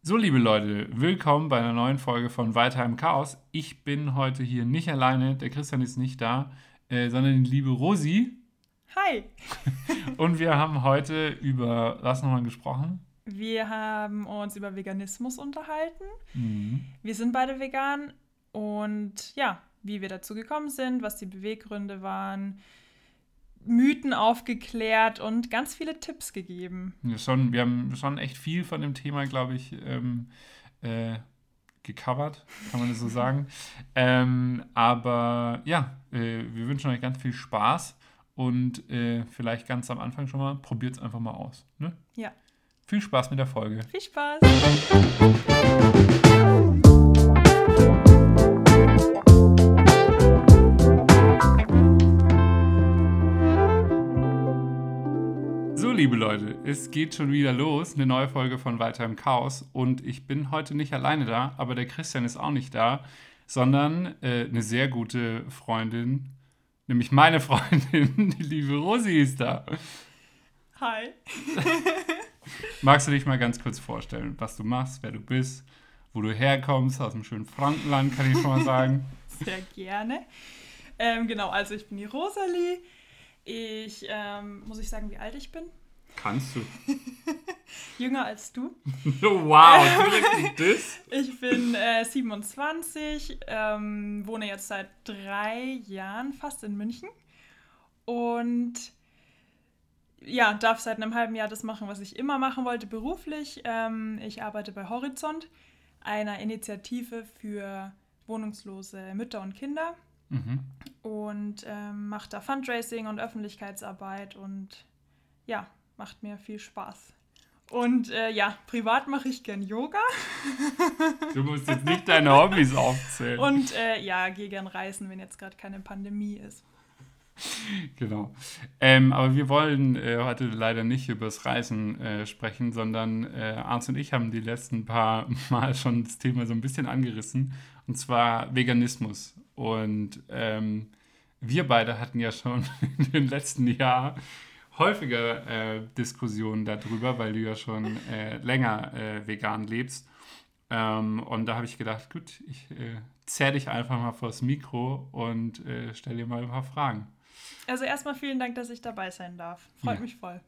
So, liebe Leute, willkommen bei einer neuen Folge von Weiter im Chaos. Ich bin heute hier nicht alleine, der Christian ist nicht da, äh, sondern die liebe Rosi. Hi! Und wir haben heute über was nochmal gesprochen? Wir haben uns über Veganismus unterhalten. Mhm. Wir sind beide vegan und ja, wie wir dazu gekommen sind, was die Beweggründe waren, Mythen aufgeklärt und ganz viele Tipps gegeben. Ja, schon, wir haben schon echt viel von dem Thema, glaube ich, ähm, äh, gecovert, kann man das so sagen. ähm, aber ja, äh, wir wünschen euch ganz viel Spaß und äh, vielleicht ganz am Anfang schon mal, probiert es einfach mal aus. Ne? Ja. Viel Spaß mit der Folge. Viel Spaß! Liebe Leute, es geht schon wieder los. Eine neue Folge von Weiter im Chaos. Und ich bin heute nicht alleine da, aber der Christian ist auch nicht da, sondern äh, eine sehr gute Freundin, nämlich meine Freundin, die liebe Rosi ist da. Hi! Magst du dich mal ganz kurz vorstellen, was du machst, wer du bist, wo du herkommst, aus dem schönen Frankenland, kann ich schon mal sagen. Sehr gerne. Ähm, genau, also ich bin die Rosalie. Ich, ähm, muss ich sagen, wie alt ich bin? Kannst du. Jünger als du. wow, direkt das? Ich bin äh, 27, ähm, wohne jetzt seit drei Jahren fast in München und ja, darf seit einem halben Jahr das machen, was ich immer machen wollte beruflich. Ähm, ich arbeite bei Horizont, einer Initiative für wohnungslose Mütter und Kinder Mhm. und ähm, mache da Fundraising und Öffentlichkeitsarbeit und ja, macht mir viel Spaß. Und äh, ja, privat mache ich gern Yoga Du musst jetzt nicht deine Hobbys aufzählen. und äh, ja, gehe gern reisen, wenn jetzt gerade keine Pandemie ist. Genau. Ähm, aber wir wollen äh, heute leider nicht über das Reisen äh, sprechen, sondern äh, Arndt und ich haben die letzten paar Mal schon das Thema so ein bisschen angerissen, und zwar Veganismus. Und ähm, wir beide hatten ja schon in den letzten Jahr häufiger äh, Diskussionen darüber, weil du ja schon äh, länger äh, vegan lebst. Ähm, und da habe ich gedacht, gut, ich äh, zerr dich einfach mal vors Mikro und äh, stell dir mal ein paar Fragen. Also erstmal vielen Dank, dass ich dabei sein darf. Freut Ja. mich voll.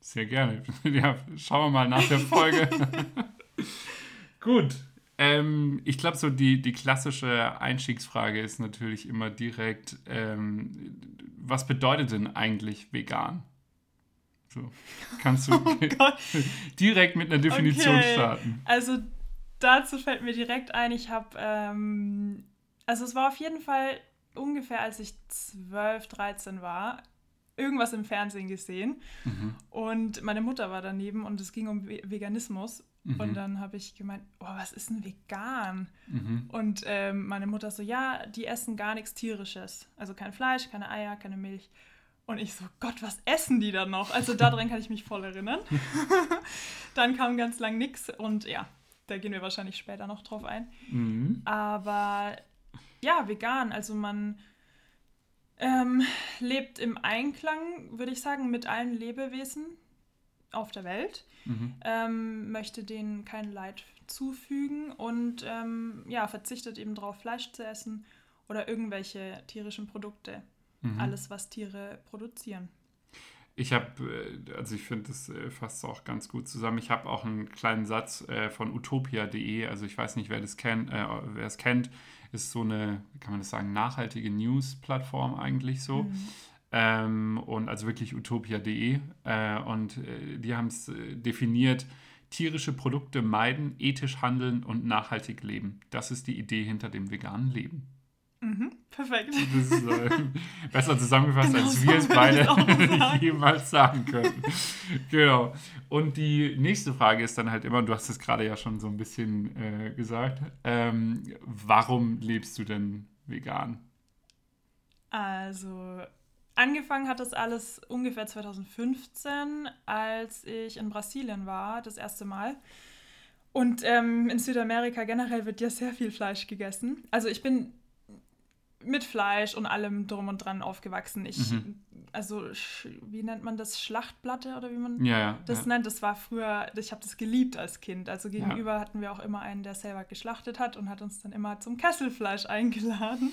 Sehr gerne. Ja, schauen wir mal nach der Folge. Gut. Ähm, ich glaube, so die, die klassische Einstiegsfrage ist natürlich immer direkt, ähm, was bedeutet denn eigentlich vegan? So, kannst du Oh direkt mit einer Definition Okay. starten. Also dazu fällt mir direkt ein, ich habe, ähm, also es war auf jeden Fall ungefähr, als ich 12, 13 war, irgendwas im Fernsehen gesehen Mhm. und meine Mutter war daneben und es ging um Ve- Veganismus Mhm. und dann habe ich gemeint, oh, was ist denn vegan? Mhm. Und ähm, meine Mutter so, ja, die essen gar nichts Tierisches. Also kein Fleisch, keine Eier, keine Milch. Und ich so, Gott, was essen die dann noch? Also daran kann ich mich voll erinnern. dann kam ganz lang nichts und ja, da gehen wir wahrscheinlich später noch drauf ein. Mhm. Aber ja, vegan, also man ähm, lebt im Einklang, würde ich sagen, mit allen Lebewesen auf der Welt Mhm. ähm, möchte denen kein Leid zufügen und ähm, ja, verzichtet eben darauf, Fleisch zu essen oder irgendwelche tierischen Produkte. Mhm. Alles, was Tiere produzieren. Ich habe, also ich finde, das äh, fasst auch ganz gut zusammen. Ich habe auch einen kleinen Satz äh, von utopia.de, also ich weiß nicht, wer das kennt, äh, wer es kennt, ist so eine, wie kann man das sagen, nachhaltige News-Plattform eigentlich so. Mhm. Ähm, und also wirklich utopia.de. Äh, und äh, die haben es äh, definiert, tierische Produkte meiden, ethisch handeln und nachhaltig leben. Das ist die Idee hinter dem veganen Leben. Mhm. Perfekt. Das ist äh, besser zusammengefasst, Genau als wir es beide sagen. jemals sagen können. genau. Und die nächste Frage ist dann halt immer, du hast es gerade ja schon so ein bisschen äh, gesagt, ähm, warum lebst du denn vegan? Also, angefangen hat das alles ungefähr 2015, als ich in Brasilien war, das erste Mal. Und ähm, in Südamerika generell wird ja sehr viel Fleisch gegessen. Also ich bin mit Fleisch und allem drum und dran aufgewachsen. Ich, mhm. also, wie nennt man das? Schlachtplatte oder wie man ja, ja, das ja. nennt? Das war früher, ich habe das geliebt als Kind. Also gegenüber hatten wir auch immer einen, der selber geschlachtet hat und hat uns dann immer zum Kesselfleisch eingeladen.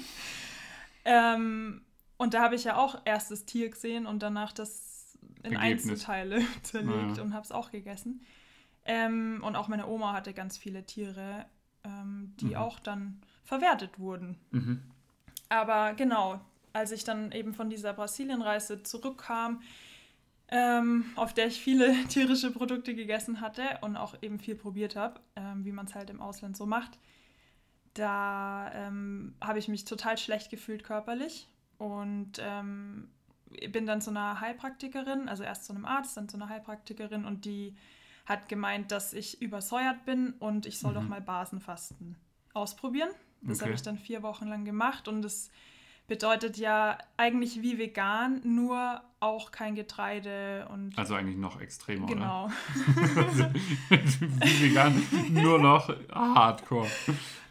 Ähm, und da habe ich ja auch erst das Tier gesehen und danach das in Ergebnis. Einzelteile zerlegt und habe es auch gegessen. Ähm, und auch meine Oma hatte ganz viele Tiere, ähm, die mhm. auch dann verwertet wurden. Mhm. Aber genau, als ich dann eben von dieser Brasilienreise zurückkam, ähm, auf der ich viele tierische Produkte gegessen hatte und auch eben viel probiert habe, ähm, wie man es halt im Ausland so macht, da ähm, habe ich mich total schlecht gefühlt körperlich und ähm, bin dann zu einer Heilpraktikerin, also erst zu einem Arzt, dann zu einer Heilpraktikerin und die hat gemeint, dass ich übersäuert bin und ich soll mhm. doch mal Basenfasten ausprobieren. Das okay. habe ich dann vier Wochen lang gemacht und das bedeutet ja eigentlich wie vegan, nur auch kein Getreide und. Also eigentlich noch extremer, genau. oder? wie vegan, nur noch hardcore.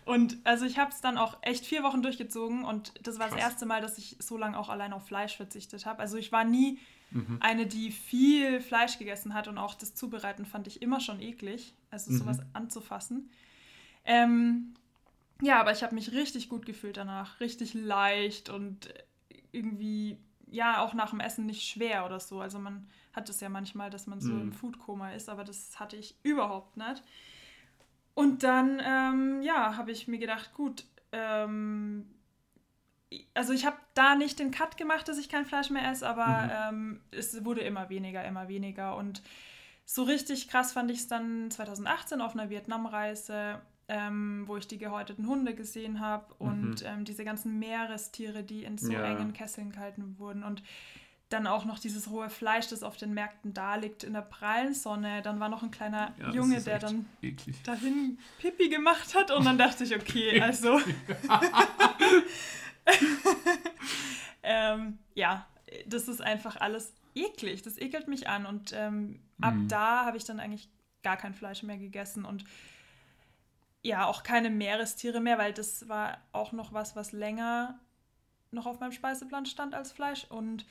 Und also ich habe es dann auch echt vier Wochen durchgezogen und das war Krass. das erste Mal, dass ich so lange auch allein auf Fleisch verzichtet habe. Also ich war nie mhm. eine, die viel Fleisch gegessen hat und auch das Zubereiten fand ich immer schon eklig, also mhm. sowas anzufassen. Ähm, ja, aber ich habe mich richtig gut gefühlt danach, richtig leicht und irgendwie, ja, auch nach dem Essen nicht schwer oder so. Also man hat es ja manchmal, dass man so mhm. im Foodkoma ist, aber das hatte ich überhaupt nicht. Und dann, ähm, ja, habe ich mir gedacht, gut, ähm, also ich habe da nicht den Cut gemacht, dass ich kein Fleisch mehr esse, aber mhm. ähm, es wurde immer weniger, immer weniger. Und so richtig krass fand ich es dann 2018 auf einer Vietnamreise ähm, wo ich die gehäuteten Hunde gesehen habe und mhm. ähm, diese ganzen Meerestiere, die in so ja. engen Kesseln gehalten wurden und dann auch noch dieses rohe Fleisch, das auf den Märkten da liegt in der prallen Sonne. Dann war noch ein kleiner ja, Junge, der dann eklig. dahin Pipi gemacht hat und dann dachte ich, okay, also ähm, ja, das ist einfach alles eklig. Das ekelt mich an und ähm, ab mhm. da habe ich dann eigentlich gar kein Fleisch mehr gegessen und ja, auch keine Meerestiere mehr, weil das war auch noch was, was länger noch auf meinem Speiseplan stand als Fleisch. Und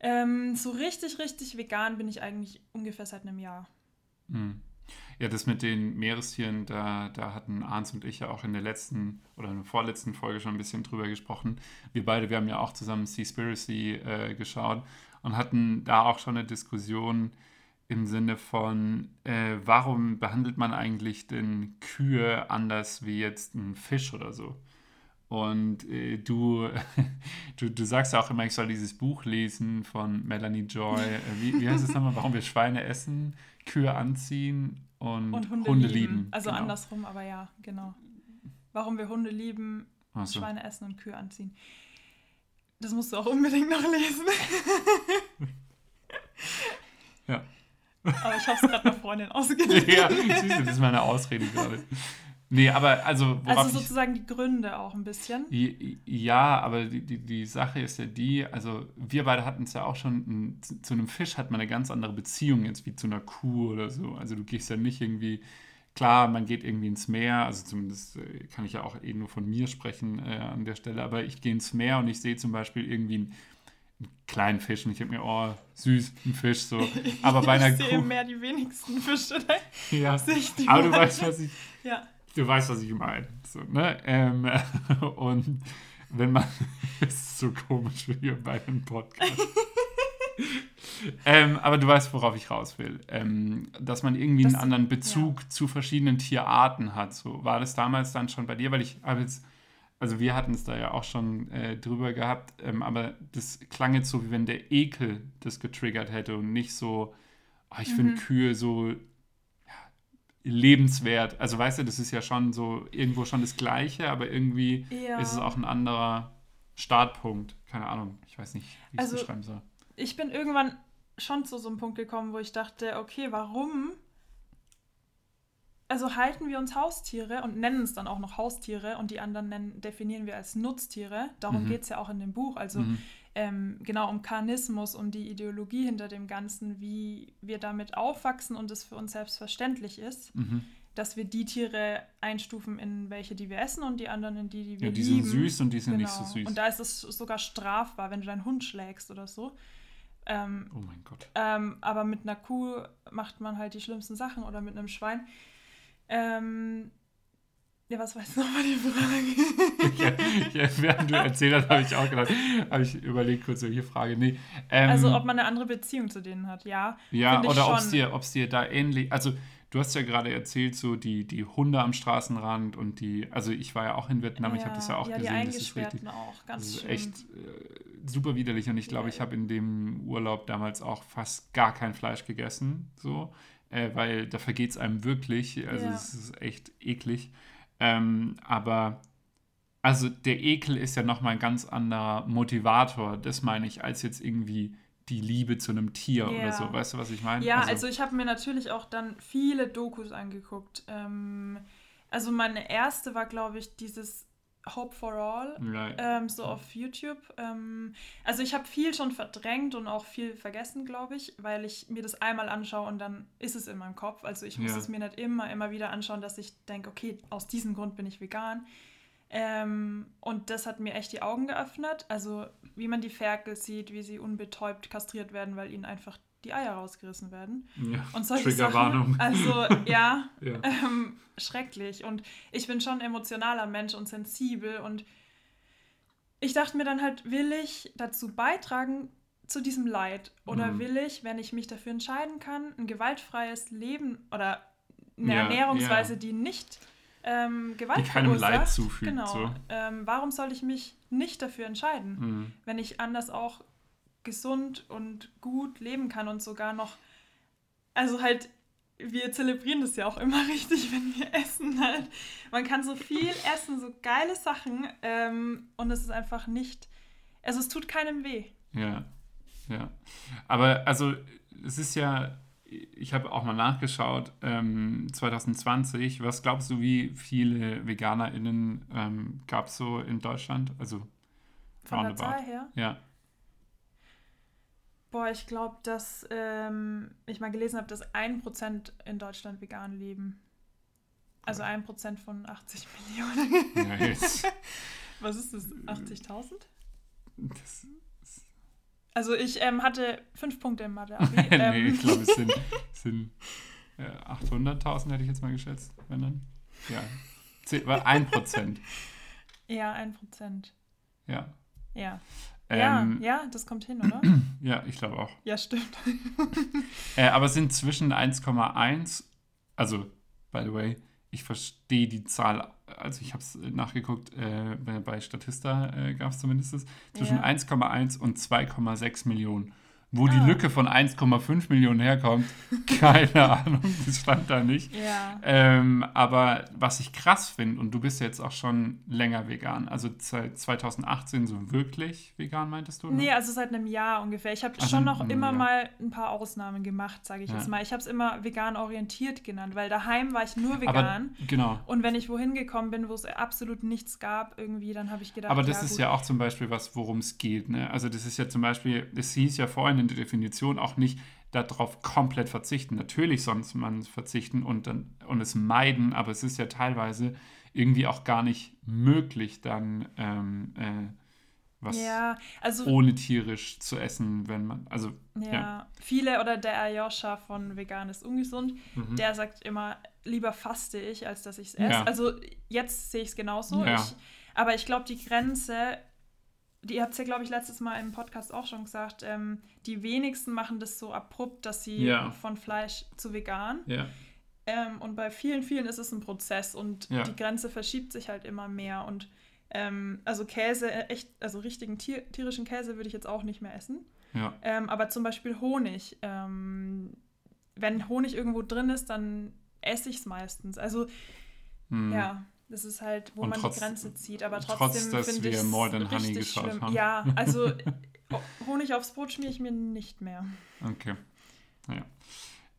ähm, so richtig, richtig vegan bin ich eigentlich ungefähr seit einem Jahr. Hm. Ja, das mit den Meerestieren, da, da hatten Arns und ich ja auch in der letzten oder in der vorletzten Folge schon ein bisschen drüber gesprochen. Wir beide, wir haben ja auch zusammen Seaspiracy äh, geschaut und hatten da auch schon eine Diskussion, im Sinne von, äh, warum behandelt man eigentlich denn Kühe anders wie jetzt ein Fisch oder so? Und äh, du, du, du sagst ja auch immer, ich soll dieses Buch lesen von Melanie Joy. Äh, wie, wie heißt es nochmal? Warum wir Schweine essen, Kühe anziehen und, und Hunde, Hunde, lieben. lieben. Also genau. andersrum, aber ja, genau. Warum wir Hunde lieben, so. Schweine essen und Kühe anziehen. Das musst du auch unbedingt noch lesen. ja. Aber ich habe es gerade einer Freundin ausgelegt. ja, siehst du, das ist meine Ausrede gerade. Nee, aber also. Also sozusagen die Gründe auch ein bisschen. Ja, aber die, die, die Sache ist ja die, also wir beide hatten es ja auch schon, zu einem Fisch hat man eine ganz andere Beziehung jetzt wie zu einer Kuh oder so. Also du gehst ja nicht irgendwie, klar, man geht irgendwie ins Meer, also zumindest äh, kann ich ja auch eh nur von mir sprechen äh, an der Stelle, aber ich gehe ins Meer und ich sehe zum Beispiel irgendwie ein einen kleinen Fisch und ich denke mir, oh, süß, ein Fisch so. Aber bei einer ich sehe mehr die wenigsten Fische. Ne? Ja, aber du weißt, was ich, ja. du weißt, was ich meine. So, ne? Ähm, und wenn man, das ist so komisch wie bei einem Podcast. ähm, aber du weißt, worauf ich raus will. Ähm, dass man irgendwie das, einen anderen Bezug ja. zu verschiedenen Tierarten hat. So war das damals dann schon bei dir, weil ich habe jetzt also wir hatten es da ja auch schon äh, drüber gehabt, ähm, aber das klang jetzt so, wie wenn der Ekel das getriggert hätte und nicht so, oh, ich mhm. finde Kühe so ja, lebenswert. Also weißt du, das ist ja schon so irgendwo schon das Gleiche, aber irgendwie ja. ist es auch ein anderer Startpunkt. Keine Ahnung, ich weiß nicht, wie ich es also, beschreiben soll. Ich bin irgendwann schon zu so einem Punkt gekommen, wo ich dachte, okay, warum also halten wir uns Haustiere und nennen es dann auch noch Haustiere und die anderen nennen, definieren wir als Nutztiere. Darum mhm. geht es ja auch in dem Buch. Also mhm. ähm, genau um Karnismus, um die Ideologie hinter dem Ganzen, wie wir damit aufwachsen und es für uns selbstverständlich ist. Mhm. dass wir die Tiere einstufen in welche, die wir essen und die anderen in die, die wir Ja, die lieben. sind süß und die sind nicht so Genau. süß. Und da ist es sogar strafbar, wenn du deinen Hund schlägst oder so. Ähm, oh mein Gott. ähm, aber mit einer Kuh macht man halt die schlimmsten Sachen oder mit einem Schwein. Ähm, ja, was war jetzt nochmal die Frage? ja, ja, während du erzählt hast, habe ich auch gedacht, habe ich überlegt, kurz welche Frage. Nee. Ähm, also, ob man eine andere Beziehung zu denen hat, ja. Ja, oder ob es dir, ob's dir da ähnlich. Also, du hast ja gerade erzählt, so die, die Hunde am Straßenrand und die. Also, ich war ja auch in Vietnam, ich habe das ja auch ja, gesehen. die das ist richtig. Auch, ganz Das ist schlimm. echt äh, super widerlich und ich glaube, Ja. ich habe in dem Urlaub damals auch fast gar kein Fleisch gegessen, so, äh, weil da vergeht es einem wirklich. Also, Ja. es ist echt eklig. Ähm, aber. Also der Ekel ist ja nochmal ein ganz anderer Motivator, das meine ich, als jetzt irgendwie die Liebe zu einem Tier oder Ja. so. Weißt du, was ich meine? Ja, also, ich habe mir natürlich auch dann viele Dokus angeguckt. Ähm, also meine erste war, glaube ich, dieses Hope for All, ähm, so auf YouTube. Ähm, also ich habe viel schon verdrängt und auch viel vergessen, glaube ich, weil ich mir das einmal anschaue und dann ist es in meinem Kopf. Also ich muss Ja. es mir nicht immer, immer wieder anschauen, dass ich denke, okay, aus diesem Grund bin ich vegan. Ähm, und das hat mir echt die Augen geöffnet. Also wie man die Ferkel sieht, wie sie unbetäubt kastriert werden, weil ihnen einfach die Eier rausgerissen werden. ja. Und solche Triggerwarnung. Sachen. Also ja, Ja. ähm, schrecklich. Und ich bin schon ein emotionaler Mensch und sensibel. Und ich dachte mir dann halt, will ich dazu beitragen zu diesem Leid? Oder Mhm. will ich, wenn ich mich dafür entscheiden kann, ein gewaltfreies Leben oder eine Ja, Ernährungsweise, die nicht ähm, Gewalt Die keinem Leid zufügt, Genau. so. Ähm, warum soll ich mich nicht dafür entscheiden? Mhm. wenn ich anders auch gesund und gut leben kann und sogar noch, also halt, wir zelebrieren das ja auch immer richtig, wenn wir essen halt. Man kann so viel essen, so geile Sachen ähm, und es ist einfach nicht, also es tut keinem weh. Ja, ja. Aber also es ist ja, ich habe auch mal nachgeschaut, ähm, 2020, was glaubst du, wie viele VeganerInnen ähm, gab es so in Deutschland? Also Von der. Zahl her. Ja, Boah, ich glaube, dass ähm, ich mal gelesen habe, dass ein Prozent in Deutschland vegan leben. Also ein Prozent von 80 Millionen. jetzt. Was ist das? 80.000? Das, Also ich ähm, hatte fünf Punkte im Mathe. Nee, ähm, ich glaube, es sind, es sind äh, 800.000, hätte ich jetzt mal geschätzt, wenn dann. Ja, Zehn- ein Prozent. ja, ein Prozent. Ja. Ja. Ähm, ja, ja, das kommt hin, oder? ja, ich glaube auch. ja, stimmt. Äh, aber es sind zwischen 1,1, also, by the way, ich verstehe die Zahl, also ich habe es nachgeguckt, äh, bei, Statista äh, gab es zumindest es, zwischen Ja. 1,1 und 2,6 Millionen. Wo Ah. die Lücke von 1,5 Millionen herkommt, keine Ahnung, das stand da nicht. Ja. Ähm, aber was ich krass finde, und du bist jetzt auch schon länger vegan, also seit 2018 so wirklich vegan, meintest du? ne? Nee, also seit einem Jahr ungefähr. Ich habe schon noch immer Jahr. mal ein paar Ausnahmen gemacht, sage ich Ja. jetzt mal. Ich habe es immer vegan orientiert genannt, weil daheim war ich nur aber vegan. genau. und wenn ich wohin gekommen bin, wo es absolut nichts gab, irgendwie, dann habe ich gedacht, Aber das ja, ist gut. ja auch zum Beispiel was, worum es geht. Ne? Also das ist ja zum Beispiel, es hieß ja vorhin in der Definition auch nicht darauf komplett verzichten. Natürlich sonst man verzichten und, dann, und es meiden, aber es ist ja teilweise irgendwie auch gar nicht möglich, dann ähm, äh, was Ja, also ohne tierisch zu essen, wenn man, also Ja, Ja. viele oder der Ayosha von Vegan ist ungesund, mhm. der sagt immer, lieber faste ich, als dass ich es esse. Ja. Also jetzt sehe ich es genauso. Ich, aber ich glaube, die Grenze, ihr habt es ja, glaube ich, letztes Mal im Podcast auch schon gesagt, ähm, die wenigsten machen das so abrupt, dass sie Ja. von Fleisch zu vegan. ja, Ähm, und bei vielen, vielen ist es ein Prozess und Ja. die Grenze verschiebt sich halt immer mehr. Und ähm, also Käse, äh, echt, also richtigen Tier, tierischen Käse würde ich jetzt auch nicht mehr essen. ja, Ähm, aber zum Beispiel Honig. Ähm, wenn Honig irgendwo drin ist, dann esse ich es meistens. Also hm. ja, das ist halt, wo Und man trotz- die Grenze zieht. Aber trotz, trotzdem dass finde wir ich More Than Honey geschaut schlimm. haben. Ja, also Honig aufs Brot schmiere ich mir nicht mehr. Okay. Ja.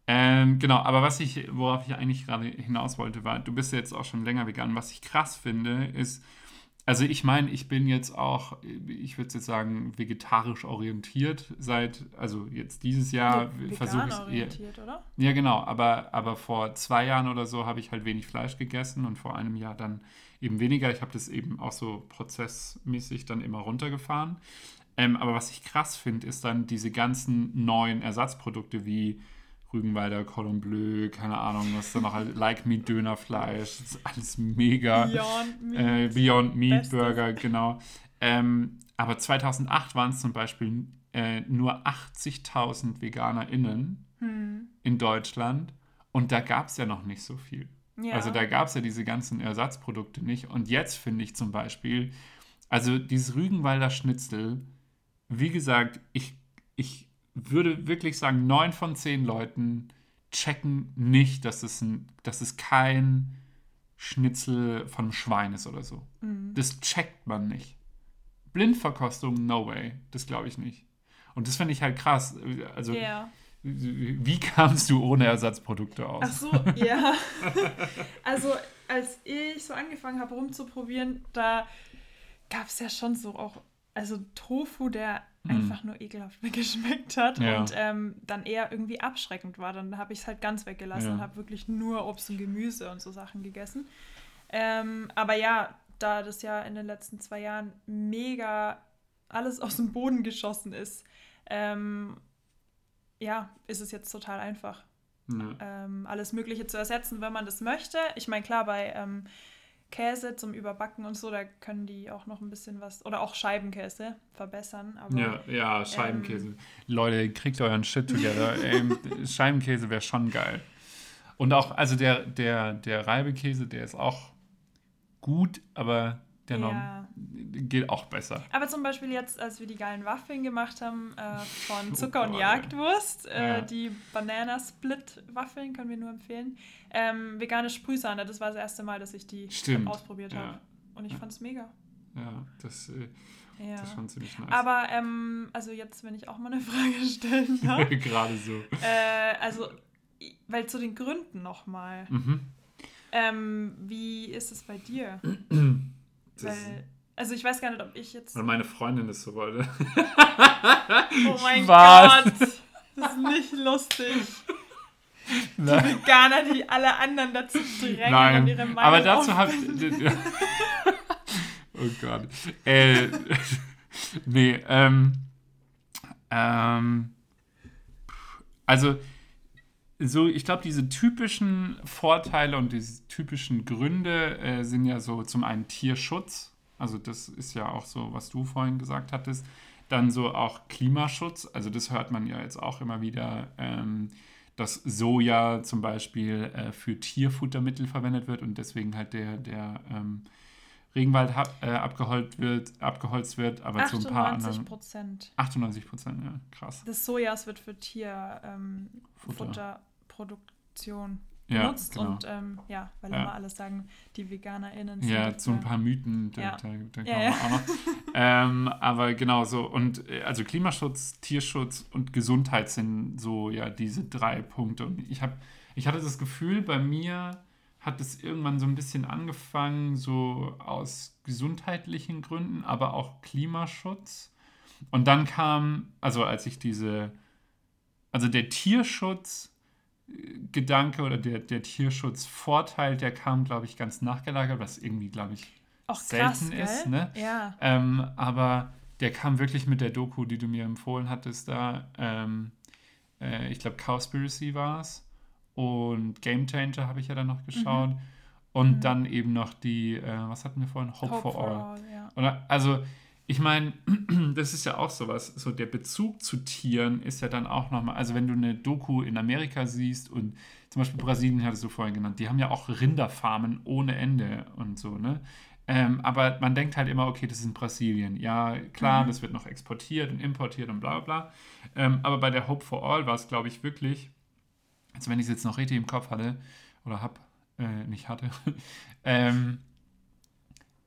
Ähm, genau, aber was ich, worauf ich eigentlich gerade hinaus wollte, war, du bist ja jetzt auch schon länger vegan. Was ich krass finde, ist, also ich meine, ich bin jetzt auch, ich würde jetzt sagen, vegetarisch orientiert seit, also jetzt dieses Jahr Ja, versuche ich orientiert, oder? Ja, genau, aber, aber vor zwei Jahren oder so habe ich halt wenig Fleisch gegessen und vor einem Jahr dann eben weniger. Ich habe das eben auch so prozessmäßig dann immer runtergefahren. Ähm, aber was ich krass finde, ist dann diese ganzen neuen Ersatzprodukte wie Rügenwalder Cordon Bleu, keine Ahnung, was da noch, halt, Like Meat Dönerfleisch, das ist alles mega. Beyond Meat. Äh, Beyond Meat Bestes. Burger, genau. Ähm, aber 2008 waren es zum Beispiel äh, nur 80.000 VeganerInnen Hm. in Deutschland und da gab es ja noch nicht so viel. Ja. Also da gab es ja diese ganzen Ersatzprodukte nicht. Und jetzt finde ich zum Beispiel, also dieses Rügenwalder Schnitzel, wie gesagt, ich, ich würde wirklich sagen, neun von zehn Leuten checken nicht, dass es, ein, dass es kein Schnitzel von Schwein ist oder so. Mhm. Das checkt man nicht. Blindverkostung, no way. Das glaube ich nicht. Und das finde ich halt krass. Also, Ja. wie kamst du ohne Ersatzprodukte aus? Ach so, ja. also, als ich so angefangen habe rumzuprobieren, da gab es ja schon so auch, also Tofu, der einfach nur ekelhaft mir geschmeckt hat. Ja. und ähm, dann eher irgendwie abschreckend war. Dann habe ich es halt ganz weggelassen Ja. und habe wirklich nur Obst und Gemüse und so Sachen gegessen. Ähm, aber ja, da das ja in den letzten zwei Jahren mega alles aus dem Boden geschossen ist, ähm, ja, ist es jetzt total einfach Ja. ähm, alles Mögliche zu ersetzen, wenn man das möchte. Ich meine, klar, bei ähm, Käse zum Überbacken und so, da können die auch noch ein bisschen was, oder auch Scheibenkäse verbessern. Aber Ja, ja, Scheibenkäse. Ähm. Leute, kriegt euren Shit together. Ey, Scheibenkäse wäre schon geil. Und auch, also der, der, der Reibekäse, der ist auch gut, aber der Ja. geht auch besser. Aber zum Beispiel jetzt, als wir die geilen Waffeln gemacht haben äh, von Oh Zucker und Jagdwurst, äh, Ja. die Banana Split Waffeln können wir nur empfehlen. Ähm, vegane Sprühsahne, das war das erste Mal, dass ich die Stimmt, ausprobiert ja. habe. Und ich fand es mega. Ja, das, äh, Ja. das ist schon ziemlich nice. Aber ähm, also jetzt, wenn ich auch mal eine Frage stellen darf. Gerade so. Äh, also, weil zu den Gründen nochmal. Mhm. Ähm, wie ist es bei dir? Weil, also ich weiß gar nicht, ob ich jetzt. weil meine Freundin das so wollte. Oh mein Spaß. Gott! Das ist nicht lustig. Nein. Veganer, die alle anderen dazu drängen Nein, und ihre Meinung aber dazu habe Oh Gott. Äh, nee, ähm, ähm, also, so, ich glaube, diese typischen Vorteile und diese typischen Gründe äh, sind ja so zum einen Tierschutz. Also, das ist ja auch so, was du vorhin gesagt hattest. Dann so auch Klimaschutz. Also, das hört man ja jetzt auch immer wieder. Ähm, dass Soja zum Beispiel äh, für Tierfuttermittel verwendet wird und deswegen halt der, der ähm, Regenwald äh, abgeholzt, wird, abgeholzt wird, aber zu ein paar 98 anderen. Prozent 98 Prozent, ja, krass. des Sojas wird für Tierfutterproduktion ähm, Futterproduktion Ja, benutzt. genau. Und ähm, ja, weil Ja. immer alle sagen, die VeganerInnen sind. Ja, so ein paar Mythen, da, Ja. da, da kommen Ja, auch noch. ähm, aber genau so. Und äh, also Klimaschutz, Tierschutz und Gesundheit sind so ja diese drei Punkte. Und ich, hab, ich hatte das Gefühl, bei mir hat es irgendwann so ein bisschen angefangen, so aus gesundheitlichen Gründen, aber auch Klimaschutz. Und dann kam, also als ich diese, also der Tierschutz. Gedanke oder der, der Tierschutzvorteil, der kam, glaube ich, ganz nachgelagert, was irgendwie, glaube ich, auch selten gell? ist, ne? Ja. Ähm, aber der kam wirklich mit der Doku, die du mir empfohlen hattest, da. Ähm, äh, ich glaube, Cowspiracy war es. Und Game Changer habe ich ja dann noch geschaut. Und Mhm. dann eben noch die, äh, was hatten wir vorhin? Hope, Hope for, All. ja. Oder, also, ich meine, das ist ja auch sowas. So der Bezug zu Tieren ist ja dann auch nochmal, also wenn du eine Doku in Amerika siehst und zum Beispiel Brasilien hattest du vorhin genannt, die haben ja auch Rinderfarmen ohne Ende und so, ne? Ähm, aber man denkt halt immer, okay, das ist in Brasilien. Ja, klar, Mhm. das wird noch exportiert und importiert und bla bla bla. Ähm, aber bei der Hope for All war es, glaube ich, wirklich, also wenn ich es jetzt noch richtig im Kopf hatte, oder hab, äh, nicht hatte, ähm,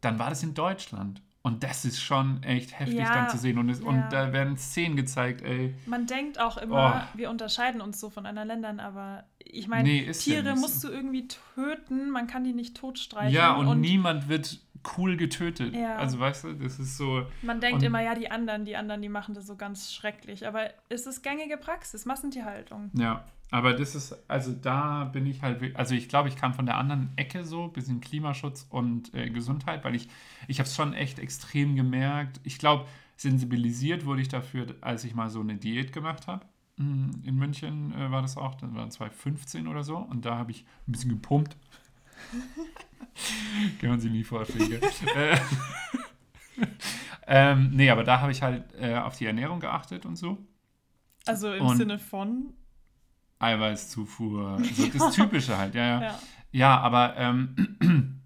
dann war das in Deutschland. Und das ist schon echt heftig Ja, dann zu sehen. Und, es, ja. und da werden Szenen gezeigt, ey. Man denkt auch immer, Oh. wir unterscheiden uns so von anderen Ländern, aber ich meine, Nee, ja Tiere nicht musst so. du irgendwie töten, man kann die nicht totstreichen. Ja, und, niemand wird cool getötet. Ja. Also weißt du, das ist so. Man denkt Und- immer, ja, die anderen, die anderen, die machen das so ganz schrecklich. Aber es ist gängige Praxis, Massentierhaltung. Ja, aber das ist, also da bin ich halt, also ich glaube, ich kam von der anderen Ecke so, bisschen Klimaschutz und äh, Gesundheit, weil ich, ich habe es schon echt extrem gemerkt. Ich glaube, sensibilisiert wurde ich dafür, als ich mal so eine Diät gemacht habe. Mm, In München äh, war das auch, das war 2015 oder so, und da habe ich ein bisschen gepumpt. Kann man sich nie vorstellen. äh, ähm, nee, aber da habe ich halt äh, auf die Ernährung geachtet und so. Also im Und- Sinne von. Eiweißzufuhr, so das Typische halt, ja, ja. Ja. Ja, aber ähm,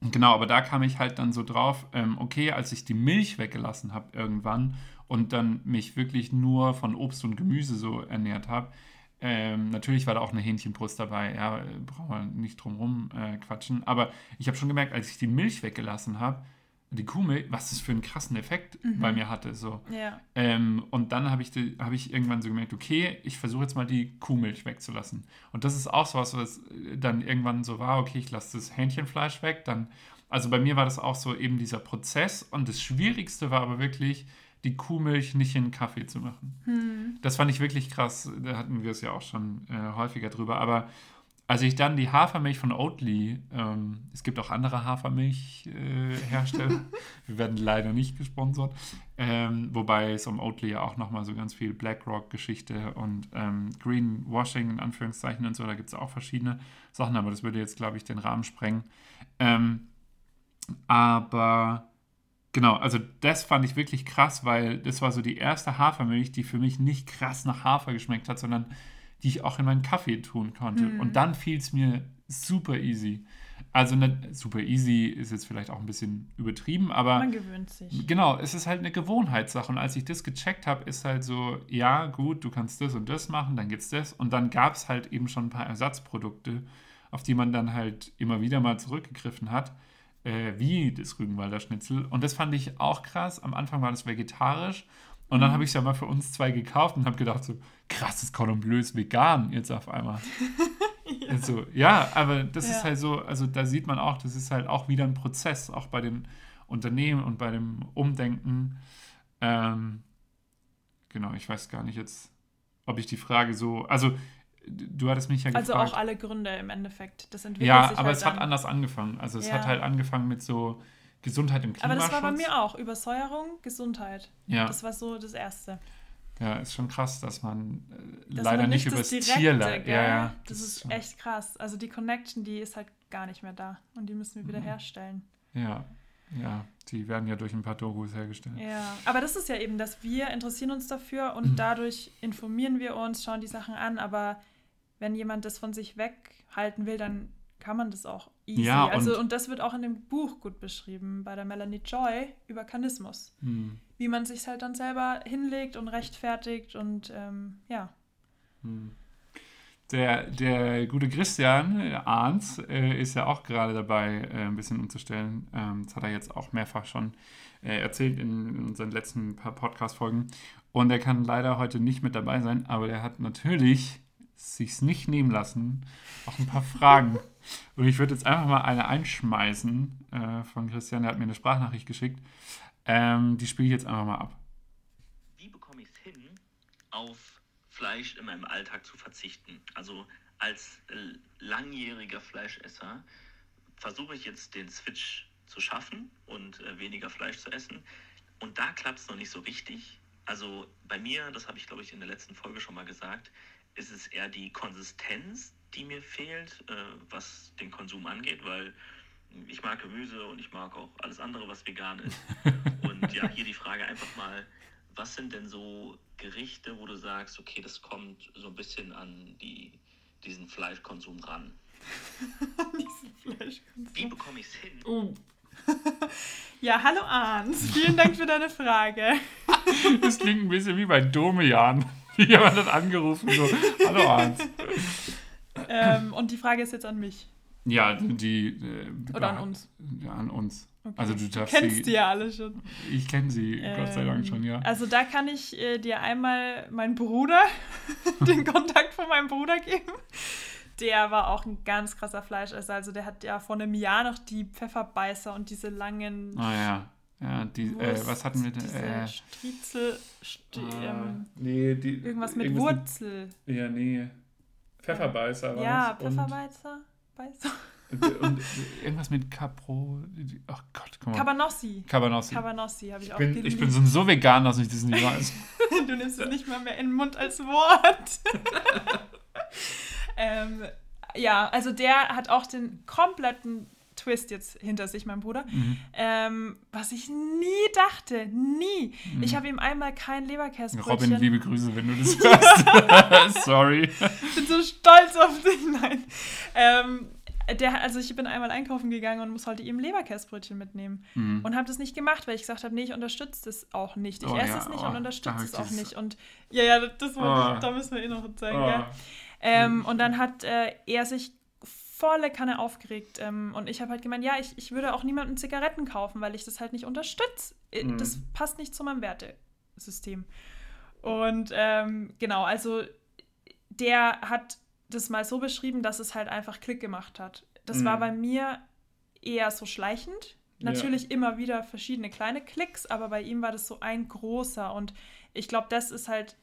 genau, aber da kam ich halt dann so drauf, ähm, okay, als ich die Milch weggelassen habe irgendwann und dann mich wirklich nur von Obst und Gemüse so ernährt habe, ähm, natürlich war da auch eine Hähnchenbrust dabei, ja, brauchen wir nicht drum rum äh, quatschen, aber ich habe schon gemerkt, als ich die Milch weggelassen habe, die Kuhmilch, was das für einen krassen Effekt Mhm. bei mir hatte, so. Ja. Ähm, und dann habe ich, die- hab ich irgendwann so gemerkt, okay, ich versuche jetzt mal die Kuhmilch wegzulassen. Und das ist auch so was, was äh, dann irgendwann so war, okay, ich lasse das Hähnchenfleisch weg. Dann, also bei mir war das auch so eben dieser Prozess. Und das Schwierigste war aber wirklich, die Kuhmilch nicht in Kaffee zu machen. Hm. Das fand ich wirklich krass. Da hatten wir es ja auch schon äh, häufiger drüber. Aber als ich dann die Hafermilch von Oatly, ähm, es gibt auch andere Hafermilchhersteller, äh, wir werden leider nicht gesponsert, ähm, wobei es um Oatly ja auch nochmal so ganz viel BlackRock-Geschichte und ähm, Greenwashing in Anführungszeichen und so, da gibt es auch verschiedene Sachen, aber das würde jetzt, glaube ich, den Rahmen sprengen. Ähm, aber Genau, also das fand ich wirklich krass, weil das war so die erste Hafermilch, die für mich nicht krass nach Hafer geschmeckt hat, sondern die ich auch in meinen Kaffee tun konnte. Mhm. Und dann fiel es mir super easy. Also ne, super easy ist jetzt vielleicht auch ein bisschen übertrieben, aber Man gewöhnt sich. genau, es ist halt eine Gewohnheitssache. Und als ich das gecheckt habe, ist halt so, ja gut, du kannst das und das machen, dann gibt's das. Und dann gab es halt eben schon ein paar Ersatzprodukte, auf die man dann halt immer wieder mal zurückgegriffen hat äh, wie das Rügenwalder Schnitzel. Und das fand ich auch krass. Am Anfang war das vegetarisch. Und dann habe ich es ja mal für uns zwei gekauft und habe gedacht, so, krass, das Cordon Bleu ist vegan jetzt auf einmal. ja. Also, ja, aber das Ja. ist halt so, also da sieht man auch, das ist halt auch wieder ein Prozess, auch bei den Unternehmen und bei dem Umdenken. Ähm, genau, ich weiß gar nicht jetzt, ob ich die Frage so, also du hattest mich ja Also gefragt. auch alle Gründe im Endeffekt. Das entwickelt Ja, sich aber halt es hat dann. anders angefangen. Also es Ja. hat halt angefangen mit so Gesundheit im Aber Klimaschutz. das war bei mir auch. Übersäuerung, Gesundheit. Ja, Das war so das Erste. ja, ist schon krass, dass man äh, Dass leider man nicht das übers Direkte, Tier leidet. Ja, ja, Das, ist schon- echt krass. Also die Connection, die ist halt gar nicht mehr da. Und die müssen wir wieder Mhm. herstellen. Ja, ja, die werden ja durch ein paar Dokus hergestellt. Ja, aber das ist ja eben, dass wir interessieren uns dafür und Mhm. dadurch informieren wir uns, schauen die Sachen an, aber wenn jemand das von sich weghalten will, dann kann man das auch easy. Ja, also, und- und das wird auch in dem Buch gut beschrieben, bei der Melanie Joy über Kanismus. Hm, Wie man sich halt dann selber hinlegt und rechtfertigt und ähm, ja. hm. Der, der gute Christian äh, Arns äh, ist ja auch gerade dabei, äh, ein bisschen umzustellen. Ähm, das hat er jetzt auch mehrfach schon äh, erzählt in, in unseren letzten paar Podcast-Folgen. Und er kann leider heute nicht mit dabei sein, aber er hat natürlich sich's nicht nehmen lassen, auch ein paar Fragen. Und ich würde jetzt einfach mal eine einschmeißen äh, von Christian, der hat mir eine Sprachnachricht geschickt. Ähm, die spiele ich jetzt einfach mal ab. Wie bekomme ich es hin, auf Fleisch in meinem Alltag zu verzichten? Also als äh, langjähriger Fleischesser versuche ich jetzt den Switch zu schaffen und äh, weniger Fleisch zu essen. Und da klappt es noch nicht so richtig. Also bei mir, das habe ich glaube ich in der letzten Folge schon mal gesagt, ist es eher die Konsistenz, die mir fehlt, äh, was den Konsum angeht, weil ich mag Gemüse und ich mag auch alles andere, was vegan ist. Und ja, hier die Frage einfach mal, was sind denn so Gerichte, wo du sagst, okay, das kommt so ein bisschen an die, diesen Fleischkonsum ran? Wie bekomme ich es hin? Oh, Ja, hallo Arns. Vielen Dank für deine Frage. das klingt ein bisschen wie bei Domian. Wie jemand hat angerufen, so, hallo Arndt. Ähm, und die Frage ist jetzt an mich. Ja, die. Äh, Oder an uns. Ja, an uns. Okay. Also du darfst Kennst sie. die ja alle schon. Ich kenne sie, Gott sei Dank Ähm, schon, ja. Also da kann ich äh, dir einmal meinen Bruder, den Kontakt von meinem Bruder geben. der war auch ein ganz krasser Fleischesser. Also der hat ja vor einem Jahr noch die Pfefferbeißer und diese langen. Ah ja. Ja, die, äh, was hatten wir denn? Diese Äh, Striezel. St ähm, nee, die, irgendwas mit irgendwas Wurzel. Mit, ja, nee. Pfefferbeißer war Ja, Pfefferbeißer. Beißer. Und, und irgendwas mit Capro. Ach Gott, guck mal. Cabanossi. Cabanossi. Cabanossi habe ich, Ich auch bin, geliebt. ich bin so, so vegan, dass ich das nicht weiß. du nimmst es nicht mal mehr in den Mund als Wort. ähm, ja, also der hat auch den kompletten Twist jetzt hinter sich, mein Bruder. Mhm. Ähm, was ich nie dachte, nie. Ich habe ihm einmal kein Leberkäsebrötchen. Robin, liebe Grüße, wenn du das hörst. Sorry. Ich bin so stolz auf dich. Nein. Ähm, der, also ich bin einmal einkaufen gegangen und muss heute ihm Leberkäsebrötchen mitnehmen. Mhm. Und habe das nicht gemacht, weil ich gesagt habe, nee, ich unterstütze es auch nicht. Ich Oh esse ja, es nicht oh, und unterstütze es auch nicht. Und ja, ja, das wollte Oh. da müssen wir eh noch zeigen. Oh. Ja. Ähm, und dann hat äh, er sich volle Kanne aufgeregt. Ähm, und ich habe halt gemeint, ja, ich, ich würde auch niemandem Zigaretten kaufen, weil ich das halt nicht unterstütze. Äh, Mhm. Das passt nicht zu meinem Wertesystem. Und ähm, genau, also der hat das mal so beschrieben, dass es halt einfach Klick gemacht hat. Das Mhm. war bei mir eher so schleichend. Ja. Natürlich immer wieder verschiedene kleine Klicks, aber bei ihm war das so ein großer. Und ich glaube, das ist halt,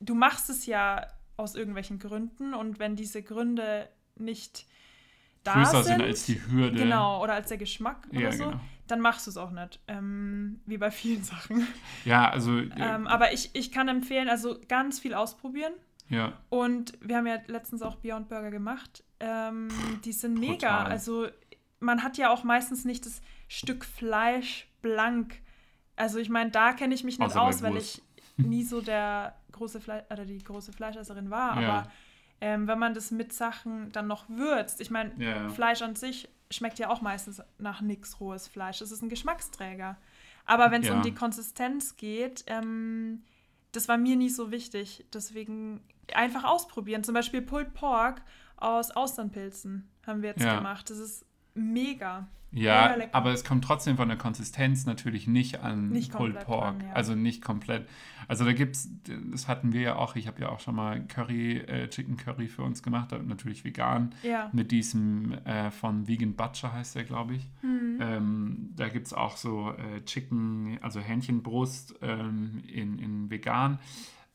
du machst es ja aus irgendwelchen Gründen und wenn diese Gründe nicht da Größer sind, als die Hürde. genau, oder als der Geschmack oder Ja, so, genau. dann machst du es auch nicht. Ähm, wie bei vielen Sachen. Ja, also. Ähm, aber ich, ich kann empfehlen, also ganz viel ausprobieren. ja. Und wir haben ja letztens auch Beyond Burger gemacht. Ähm, die sind mega. brutal. Also man hat ja auch meistens nicht das Stück Fleisch blank. Also ich meine, da kenne ich mich nicht Außer aus, weil ich nie so der große Fleisch oder die große Fleischesserin war. Ja. Aber ähm, wenn man das mit Sachen dann noch würzt, ich meine, Ja. Fleisch an sich schmeckt ja auch meistens nach nichts rohes Fleisch. Es ist ein Geschmacksträger. Aber wenn es Ja. um die Konsistenz geht, ähm, das war mir nie so wichtig. Deswegen einfach ausprobieren. Zum Beispiel Pulled Pork aus Austernpilzen haben wir jetzt Ja. gemacht. Das ist mega. Ja, Mega aber es kommt trotzdem von der Konsistenz natürlich nicht an Nicht Pulled Pork. ran, ja. Also nicht komplett. Also da gibt's, das hatten wir ja auch, ich habe ja auch schon mal Curry, äh, Chicken Curry für uns gemacht, aber natürlich vegan. Ja. Mit diesem äh, von Vegan Butcher heißt der, glaube ich. Mhm. Ähm, da gibt es auch so äh, Chicken, also Hähnchenbrust ähm, in, in vegan.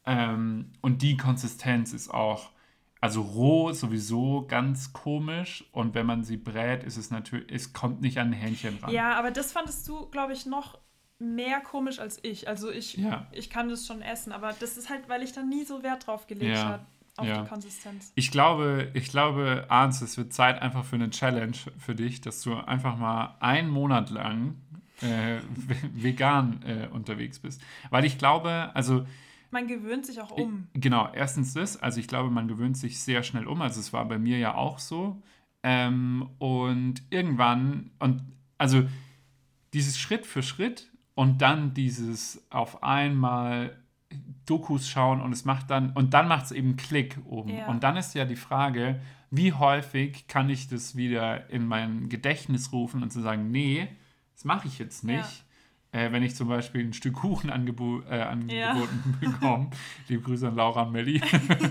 Ähm, und die Konsistenz ist auch, also roh sowieso ganz komisch. Und wenn man sie brät, ist es natürlich, es kommt nicht an ein Hähnchen ran. ja, aber das fandest du, glaube ich, noch mehr komisch als ich. Also ich, Ja. ich kann das schon essen, aber das ist halt, weil ich da nie so Wert drauf gelegt Ja, habe, auf ja. die Konsistenz. Ich glaube, ich glaube, Arns, es wird Zeit einfach für eine Challenge für dich, dass du einfach mal einen Monat lang äh, ve- vegan äh, unterwegs bist. Weil ich glaube, also Man gewöhnt sich auch um. Genau, erstens das, also ich glaube, man gewöhnt sich sehr schnell um, also es war bei mir ja auch so. Ähm, und irgendwann, und also dieses Schritt für Schritt und dann dieses auf einmal Dokus schauen und es macht dann, und dann macht es eben Klick oben. Ja. Und dann ist ja die Frage, wie häufig kann ich das wieder in mein Gedächtnis rufen und zu sagen, nee, das mache ich jetzt nicht. Äh, wenn ich zum Beispiel ein Stück Kuchen angebo äh, angeboten bekomme. Liebe Grüße an Laura und Melli.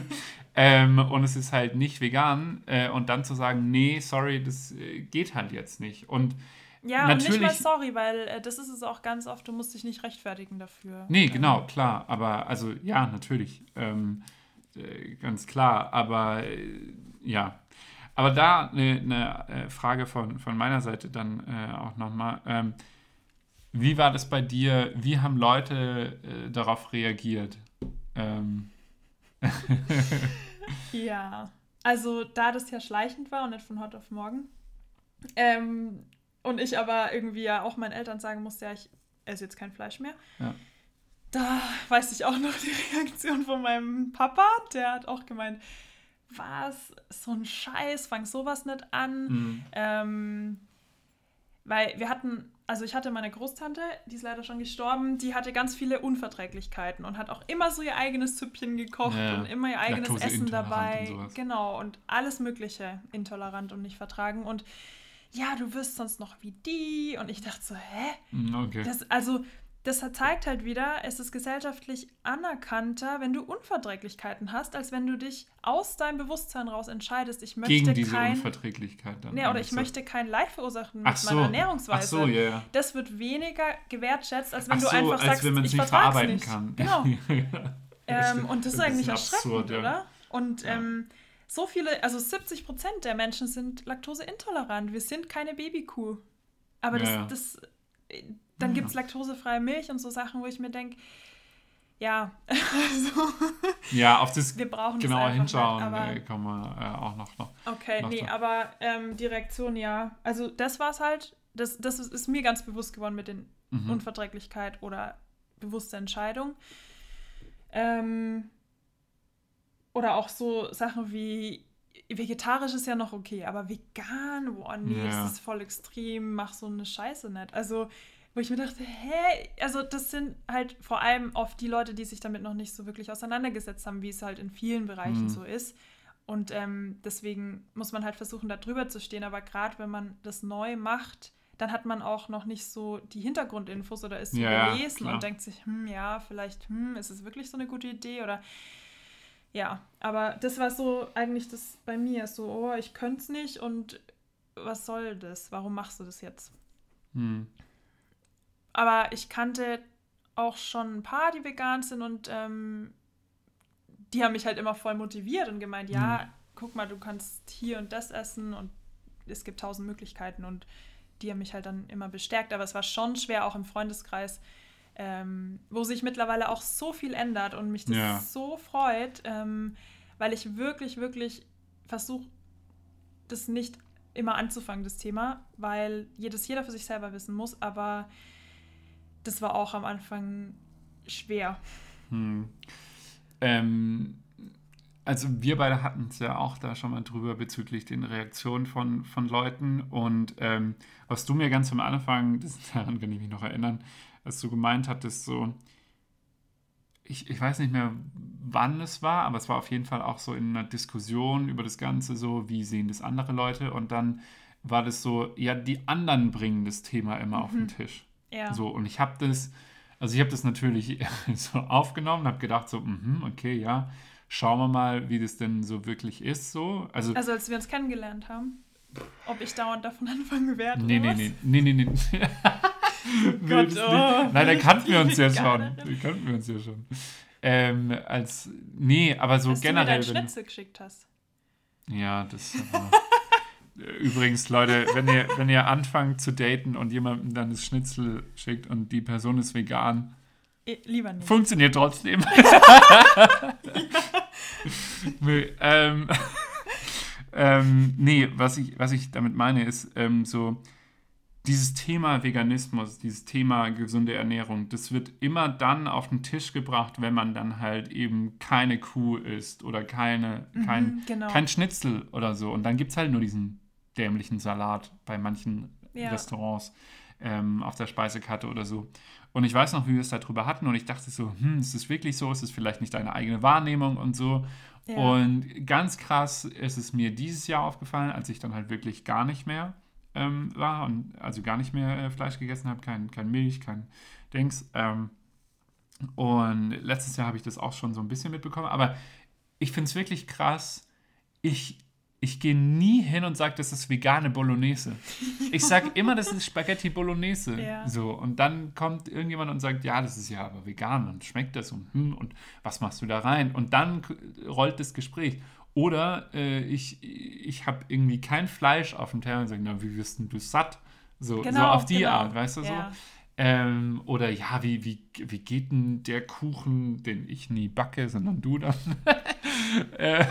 ähm, und es ist halt nicht vegan. Äh, und dann zu sagen, nee, sorry, das äh, geht halt jetzt nicht. Und Ja, und nicht mal Natürlich- sorry, weil äh, das ist es auch ganz oft, du musst dich nicht rechtfertigen dafür. Nee, Ähm, genau, klar. Aber, also, ja, natürlich. Ähm, äh, ganz klar. Aber, ja. Aber da eine, äh, Frage von, von meiner Seite dann auch nochmal. Ähm, wie war das bei dir? Wie haben Leute äh, darauf reagiert? Ähm, Ja, also da das ja schleichend war und nicht von heute auf morgen. Ähm, und ich aber irgendwie ja auch meinen Eltern sagen musste, ja, ich esse jetzt kein Fleisch mehr. Ja. Da weiß ich auch noch die Reaktion von meinem Papa. Der hat auch gemeint, was, so ein Scheiß, fang sowas nicht an. mh, Ähm, weil wir hatten, also ich hatte meine Großtante, die ist leider schon gestorben, die hatte ganz viele Unverträglichkeiten und hat auch immer so ihr eigenes Süppchen gekocht Ja, und immer ihr eigenes Essen dabei. und. Genau, und alles Mögliche intolerant und nicht vertragen. Und ja, du wirst sonst noch wie die. Und ich dachte so, hä? mh, okay. Das, also, das zeigt halt wieder, es ist gesellschaftlich anerkannter, wenn du Unverträglichkeiten hast, als wenn du dich aus deinem Bewusstsein raus entscheidest, ich möchte Gegen diese kein, Unverträglichkeit dann. nee, oder ich so. möchte kein Leid verursachen mit so. meiner Ernährungsweise. Ach so, ja, ja. Das wird weniger gewertschätzt, als wenn Ach du so, einfach als sagst, wenn man es ich nicht verarbeiten nicht. kann. Genau. Ähm, und das ist eigentlich erschreckend, absurd, ja. oder? Und Ja. ähm, so viele, also 70 Prozent der Menschen sind laktoseintolerant. Wir sind keine Babykuh. Aber das, Ja, das äh, dann Ja. gibt es laktosefreie Milch und so Sachen, wo ich mir denke, ja, also, Ja, auf das wir brauchen genauer das hinschauen nicht, aber, äh, kommen wir äh, auch noch. noch. Okay, noch nee, so. aber ähm, die Reaktion, ja. Also das war es halt, das, das ist, ist mir ganz bewusst geworden mit den Mhm. Unverträglichkeit oder bewusste Entscheidung. Ähm, oder auch so Sachen wie vegetarisch ist ja noch okay, aber vegan, boah, nee, Ja. das ist voll extrem, mach so eine Scheiße nicht. Also, wo ich mir dachte, hä, also das sind halt vor allem oft die Leute, die sich damit noch nicht so wirklich auseinandergesetzt haben, wie es halt in vielen Bereichen Mhm. so ist. Und ähm, deswegen muss man halt versuchen, da drüber zu stehen. Aber gerade wenn man das neu macht, dann hat man auch noch nicht so die Hintergrundinfos oder ist Ja, ja, gelesen klar. und denkt sich, hm, ja, vielleicht, hm, ist es wirklich so eine gute Idee oder ja, aber das war so eigentlich das bei mir, so, oh, ich könnte es nicht und was soll das? Warum machst du das jetzt? Hm. Aber ich kannte auch schon ein paar, die vegan sind und ähm, die haben mich halt immer voll motiviert und gemeint, ja, Mhm. guck mal, du kannst hier und das essen und es gibt tausend Möglichkeiten und die haben mich halt dann immer bestärkt. Aber es war schon schwer, auch im Freundeskreis, ähm, wo sich mittlerweile auch so viel ändert und mich das Ja. so freut, ähm, weil ich wirklich, wirklich versuche, das nicht immer anzufangen, das Thema, weil jedes jeder für sich selber wissen muss, aber das war auch am Anfang schwer. Hm. Ähm, also wir beide hatten es ja auch da schon mal drüber bezüglich den Reaktionen von, von Leuten und ähm, was du mir ganz am Anfang, das, daran kann ich mich noch erinnern, als du gemeint hattest, so, ich, ich weiß nicht mehr, wann es war, aber es war auf jeden Fall auch so in einer Diskussion über das Ganze, so, wie sehen das andere Leute und dann war das so, ja, die anderen bringen das Thema immer auf den Tisch. Ja. So, und ich habe das, also ich habe das natürlich so aufgenommen, habe gedacht so, mhm, okay, ja, schauen wir mal, wie das denn so wirklich ist, so. Also, Also als wir uns kennengelernt haben, ob ich dauernd davon anfangen werde. nee, nee, was? nee, nee, nee, nee. Gott, das oh. Nein, da kannten wir uns ja schon. Da kannten wir uns ja schon. Ähm, als, nee, aber so Dass generell. du mir deinen Schnitzel geschickt hast. Ja, das. Übrigens, Leute, wenn ihr, wenn ihr anfangt zu daten und jemandem dann das Schnitzel schickt und die Person ist vegan, Lieber nicht. Funktioniert trotzdem. nee, ähm, ähm, nee, was ich, was ich damit meine, ist ähm, so, dieses Thema Veganismus, dieses Thema gesunde Ernährung, das wird immer dann auf den Tisch gebracht, wenn man dann halt eben keine Kuh isst oder keine, kein, Mhm, genau. kein Schnitzel oder so. Und dann gibt es halt nur diesen dämlichen Salat bei manchen Ja. Restaurants ähm, auf der Speisekarte oder so. Und ich weiß noch, wie wir es darüber hatten und ich dachte so, hm, ist es wirklich so? Ist es vielleicht nicht deine eigene Wahrnehmung und so? Ja. Und ganz krass ist es mir dieses Jahr aufgefallen, als ich dann halt wirklich gar nicht mehr ähm, war und also gar nicht mehr äh, Fleisch gegessen habe, kein, kein Milch, kein Dings. Ähm, und letztes Jahr habe ich das auch schon so ein bisschen mitbekommen, aber ich finde es wirklich krass. Ich, ich gehe nie hin und sage, das ist vegane Bolognese. Ich sage immer, das ist Spaghetti Bolognese. Ja. So, und dann kommt irgendjemand und sagt, ja, das ist ja aber vegan und schmeckt das und hm, und was machst du da rein? Und dann rollt das Gespräch. Oder äh, ich, ich habe irgendwie kein Fleisch auf dem Teller und sage, na, wie wirst denn du satt? So, so Genau, auf die genau. Art, weißt du Ja. so? Ähm, oder ja, wie, wie, wie geht denn der Kuchen, den ich nie backe, sondern du dann? äh,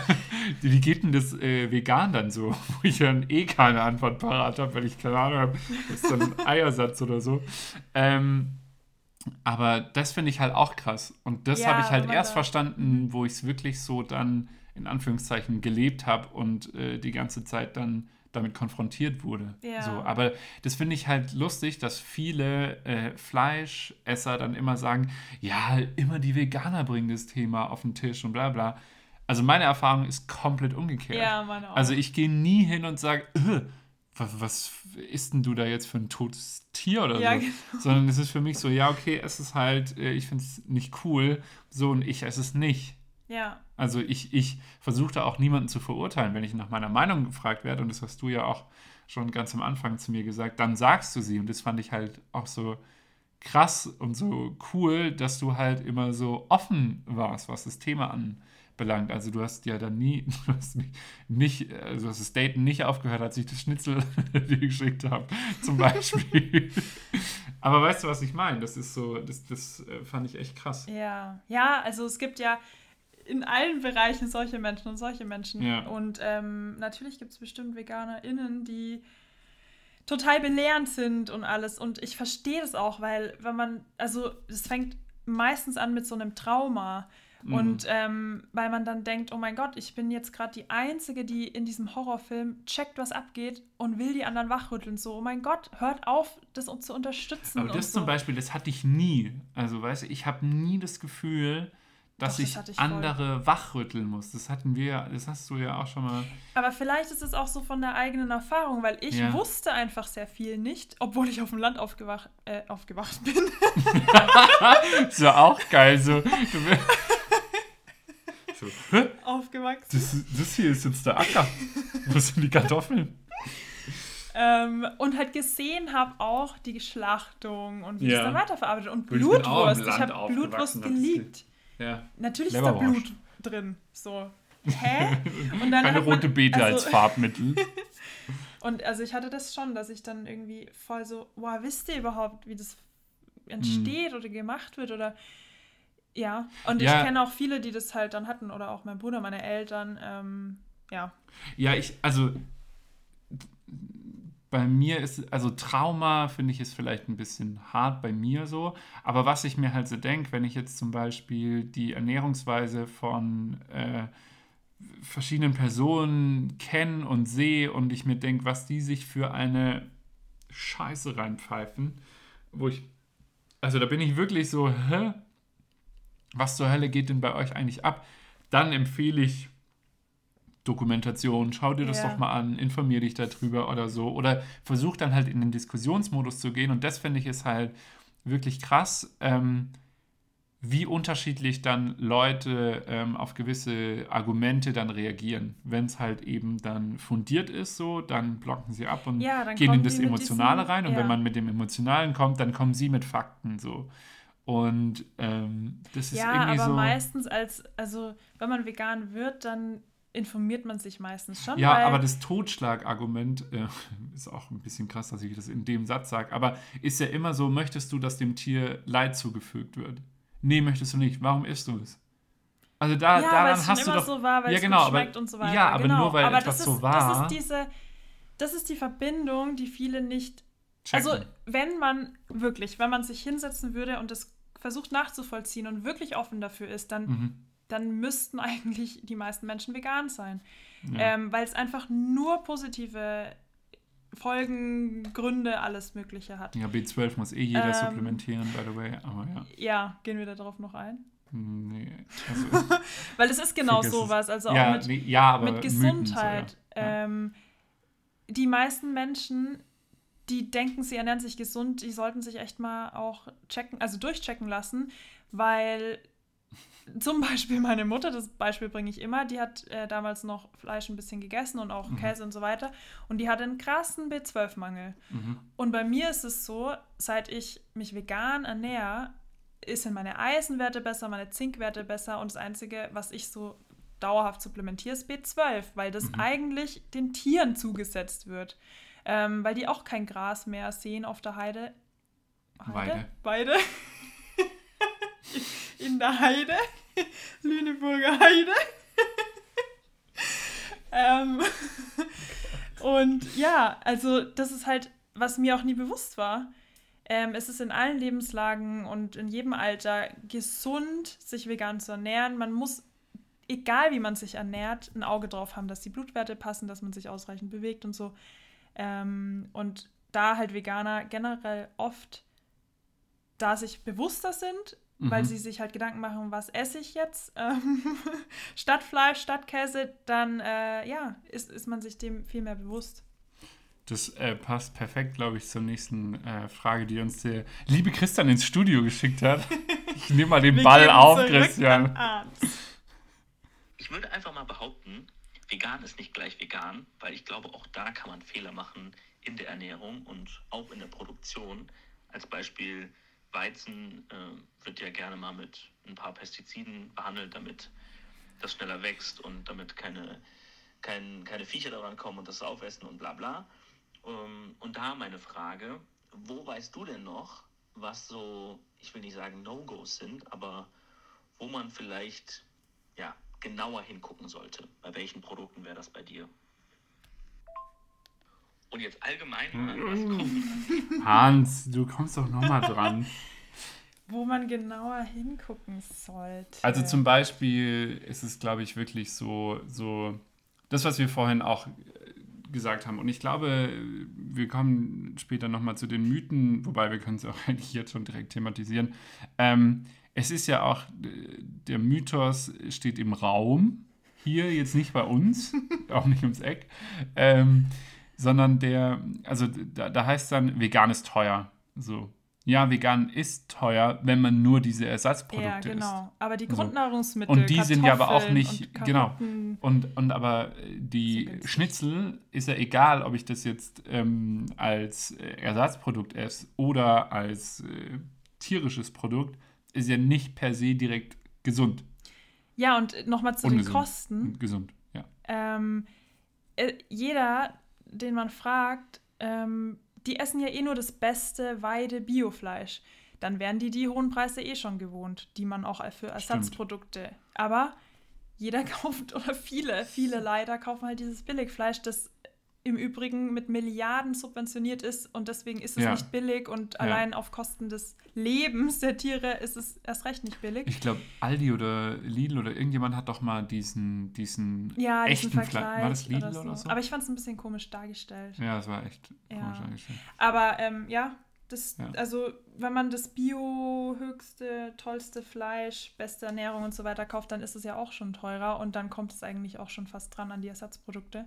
wie geht denn das äh, vegan dann so? Wo ich dann eh keine Antwort parat habe, weil ich keine Ahnung habe. Das ist dann ein Eiersatz oder so. Ähm, aber das finde ich halt auch krass. Und das Ja, habe ich halt erst da- verstanden, wo ich es wirklich so dann in Anführungszeichen gelebt habe und äh, die ganze Zeit dann damit konfrontiert wurde. Ja. So, aber das finde ich halt lustig, dass viele äh, Fleischesser dann immer sagen, ja, immer die Veganer bringen das Thema auf den Tisch und bla bla. Also meine Erfahrung ist komplett umgekehrt. Ja, meine auch. Also ich gehe nie hin und sage, "Äh, was, was isst denn du da jetzt für ein totes Tier oder Ja, so? genau. Sondern es ist für mich so, ja, okay, es ist halt, äh, ich finde es nicht cool, so und ich esse es nicht. Ja, Also ich, ich versuche da auch niemanden zu verurteilen, wenn ich nach meiner Meinung gefragt werde, und das hast du ja auch schon ganz am Anfang zu mir gesagt, dann sagst du sie. Und das fand ich halt auch so krass und so cool, dass du halt immer so offen warst, was das Thema anbelangt. Also du hast ja dann nie, du hast nicht, also hast das Daten nicht aufgehört, als ich das Schnitzel dir geschickt habe, zum Beispiel. Aber weißt du, was ich meine? Das ist so, das, das äh, fand ich echt krass. ja. Ja, also es gibt ja in allen Bereichen solche Menschen und solche Menschen. Ja. Und ähm, natürlich gibt es bestimmt VeganerInnen, die total belehrend sind und alles. Und ich verstehe das auch, weil wenn man, also es fängt meistens an mit so einem Trauma. Mhm. Und ähm, weil man dann denkt, oh mein Gott, ich bin jetzt gerade die Einzige, die in diesem Horrorfilm checkt, was abgeht und will die anderen wachrütteln. So, oh mein Gott, hört auf, das uns zu unterstützen. Aber und das so. zum Beispiel, das hatte ich nie. Also, weißt du, ich habe nie das Gefühl, dass Doch, das ich, ich voll. andere wachrütteln muss. Das hatten wir, das hast du ja auch schon mal. Aber vielleicht ist es auch so von der eigenen Erfahrung, weil ich Ja. wusste einfach sehr viel nicht, obwohl ich auf dem Land aufgewacht, äh, aufgewacht bin. Das ist ja auch geil. So, du so hä? aufgewachsen. das, das hier ist jetzt der Acker. Wo sind die Kartoffeln? Ähm, und halt gesehen habe auch die Schlachtung und wie Ja. es dann weiterverarbeitet. Und Ich Blutwurst. Ich Land habe Blutwurst das geliebt. Ja. Natürlich ist da. Blut drin. So. Hä? Und dann Keine man- rote Beete als also- Farbmittel. Und also ich hatte das schon, dass ich dann irgendwie voll so, wow, wisst ihr überhaupt, wie das entsteht oder gemacht wird oder ja. Und Ja. ich kenne auch viele, die das halt dann hatten oder auch mein Bruder, meine Eltern, ähm, ja. Ja, ich, also bei mir ist, also Trauma finde ich ist vielleicht ein bisschen hart bei mir so, aber was ich mir halt so denke, wenn ich jetzt zum Beispiel die Ernährungsweise von äh, verschiedenen Personen kenne und sehe und ich mir denke, was die sich für eine Scheiße reinpfeifen, wo ich, also da bin ich wirklich so, hä? Was zur Hölle geht denn bei euch eigentlich ab? Dann empfehle ich Dokumentation, schau dir das Ja. doch mal an, informier dich darüber oder so. Oder versuch dann halt in den Diskussionsmodus zu gehen. Und das finde ich ist halt wirklich krass, ähm, wie unterschiedlich dann Leute ähm, auf gewisse Argumente dann reagieren. Wenn es halt eben dann fundiert ist, so, dann blocken sie ab und Ja, gehen in das Emotionale diesen- rein. Und ja. wenn man mit dem Emotionalen kommt, dann kommen sie mit Fakten so. Und ähm, das ist Ja, irgendwie aber so. meistens als, also wenn man vegan wird, dann informiert man sich meistens schon. Ja, aber das Totschlagargument äh, ist auch ein bisschen krass, dass ich das in dem Satz sage, aber ist ja immer so, möchtest du, dass dem Tier Leid zugefügt wird? Nee, möchtest du nicht. Warum isst du es? Also da, ja, daran hast du doch... so war, weil Ja, es genau, aber- so weiter. ja, aber genau. nur weil aber etwas das so ist, war- Das ist diese, das ist die Verbindung, die viele nicht checken. Also, wenn man wirklich, wenn man sich hinsetzen würde und das versucht nachzuvollziehen und wirklich offen dafür ist, dann, Mhm. dann müssten eigentlich die meisten Menschen vegan sein. Ja. Ähm, weil es einfach nur positive Folgen, Gründe, alles Mögliche hat. ja, B12 muss eh jeder Ähm, supplementieren, by the way, aber ja. Ja, gehen wir da drauf noch ein? Nee, also, Weil es ist genau sowas, also auch ja, mit, nee, ja, aber mit Mythen Gesundheit. So, ja. Ja. ähm, die meisten Menschen, die denken, sie ernähren sich gesund, die sollten sich echt mal auch checken, also durchchecken lassen, weil zum Beispiel meine Mutter, das Beispiel bringe ich immer, die hat äh, damals noch Fleisch ein bisschen gegessen und auch Mhm. Käse und so weiter und die hatte einen krassen B12-Mangel. Mhm. Und bei mir ist es so, seit ich mich vegan ernähre, sind meine Eisenwerte besser, meine Zinkwerte besser und das Einzige, was ich so dauerhaft supplementiere, ist B12, weil das Mhm. eigentlich den Tieren zugesetzt wird. Ähm, weil die auch kein Gras mehr sehen auf der Heide. Weide. Weide. In der Heide. Lüneburger Heide. ähm, und ja, also das ist halt, was mir auch nie bewusst war. Ähm, es ist in allen Lebenslagen und in jedem Alter gesund, sich vegan zu ernähren. Man muss, egal wie man sich ernährt, ein Auge drauf haben, dass die Blutwerte passen, dass man sich ausreichend bewegt und so. Ähm, und da halt Veganer generell oft da sich bewusster sind, weil Mhm. sie sich halt Gedanken machen, was esse ich jetzt ähm, statt Fleisch, statt Käse, dann äh, ja, ist, ist man sich dem viel mehr bewusst. Das äh, passt perfekt, glaube ich, zur nächsten äh, Frage, die uns der liebe Christian ins Studio geschickt hat. Ich nehme mal den Ball auf, Christian. Ich würde einfach mal behaupten, vegan ist nicht gleich vegan, weil ich glaube, auch da kann man Fehler machen in der Ernährung und auch in der Produktion. Als Beispiel Weizen äh, wird ja gerne mal mit ein paar Pestiziden behandelt, damit das schneller wächst und damit keine, kein, keine Viecher daran kommen und das aufessen und bla bla. Ähm, und da meine Frage, wo weißt du denn noch, was so, ich will nicht sagen No-Gos sind, aber wo man vielleicht ja, genauer hingucken sollte. Bei welchen Produkten wäre das bei dir? Und jetzt allgemein mal, was kochen Hans, du kommst doch nochmal dran. Wo man genauer hingucken sollte. Also zum Beispiel ist es, glaube ich, wirklich so, so das, was wir vorhin auch äh, gesagt haben. Und ich glaube, wir kommen später nochmal zu den Mythen, wobei wir können es auch eigentlich jetzt schon direkt thematisieren. Ähm, es ist ja auch, der Mythos steht im Raum, hier jetzt nicht bei uns, auch nicht ums Eck, ähm, sondern der, also da, da heißt dann, vegan ist teuer. So. Ja, vegan ist teuer, wenn man nur diese Ersatzprodukte ja, isst. genau. Aber die. Grundnahrungsmittel. Und die sind ja aber auch Kartoffeln nicht, und genau. Und, und aber die. Schnitzel ist ja egal, ob ich das jetzt ähm, als äh, Ersatzprodukt esse oder als äh, tierisches Produkt, ist ja nicht per se direkt gesund. Ja, und nochmal zu den Ungesund. Kosten. Und gesund, ja. Ähm, äh, jeder, den man fragt, ähm, die essen ja eh nur das beste Weide-Biofleisch. Dann wären die die hohen Preise eh schon gewohnt, die man auch für Ersatzprodukte. Aber jeder kauft, oder viele, viele leider kaufen halt dieses Billigfleisch, das im Übrigen mit Milliarden subventioniert ist und deswegen ist es Ja. nicht billig und allein auf Kosten des Lebens der Tiere ist es erst recht nicht billig. Ich glaube, Aldi oder Lidl oder irgendjemand hat doch mal diesen, diesen ja, diesen echten Fleisch. Vergleich War das Lidl oder so. oder so? Aber ich fand es ein bisschen komisch dargestellt. ja, das war echt Ja. komisch eigentlich. Aber ähm, ja, das, Ja. also wenn man das Bio höchste, tollste Fleisch, beste Ernährung und so weiter kauft, dann ist es ja auch schon teurer und dann kommt es eigentlich auch schon fast dran an die Ersatzprodukte.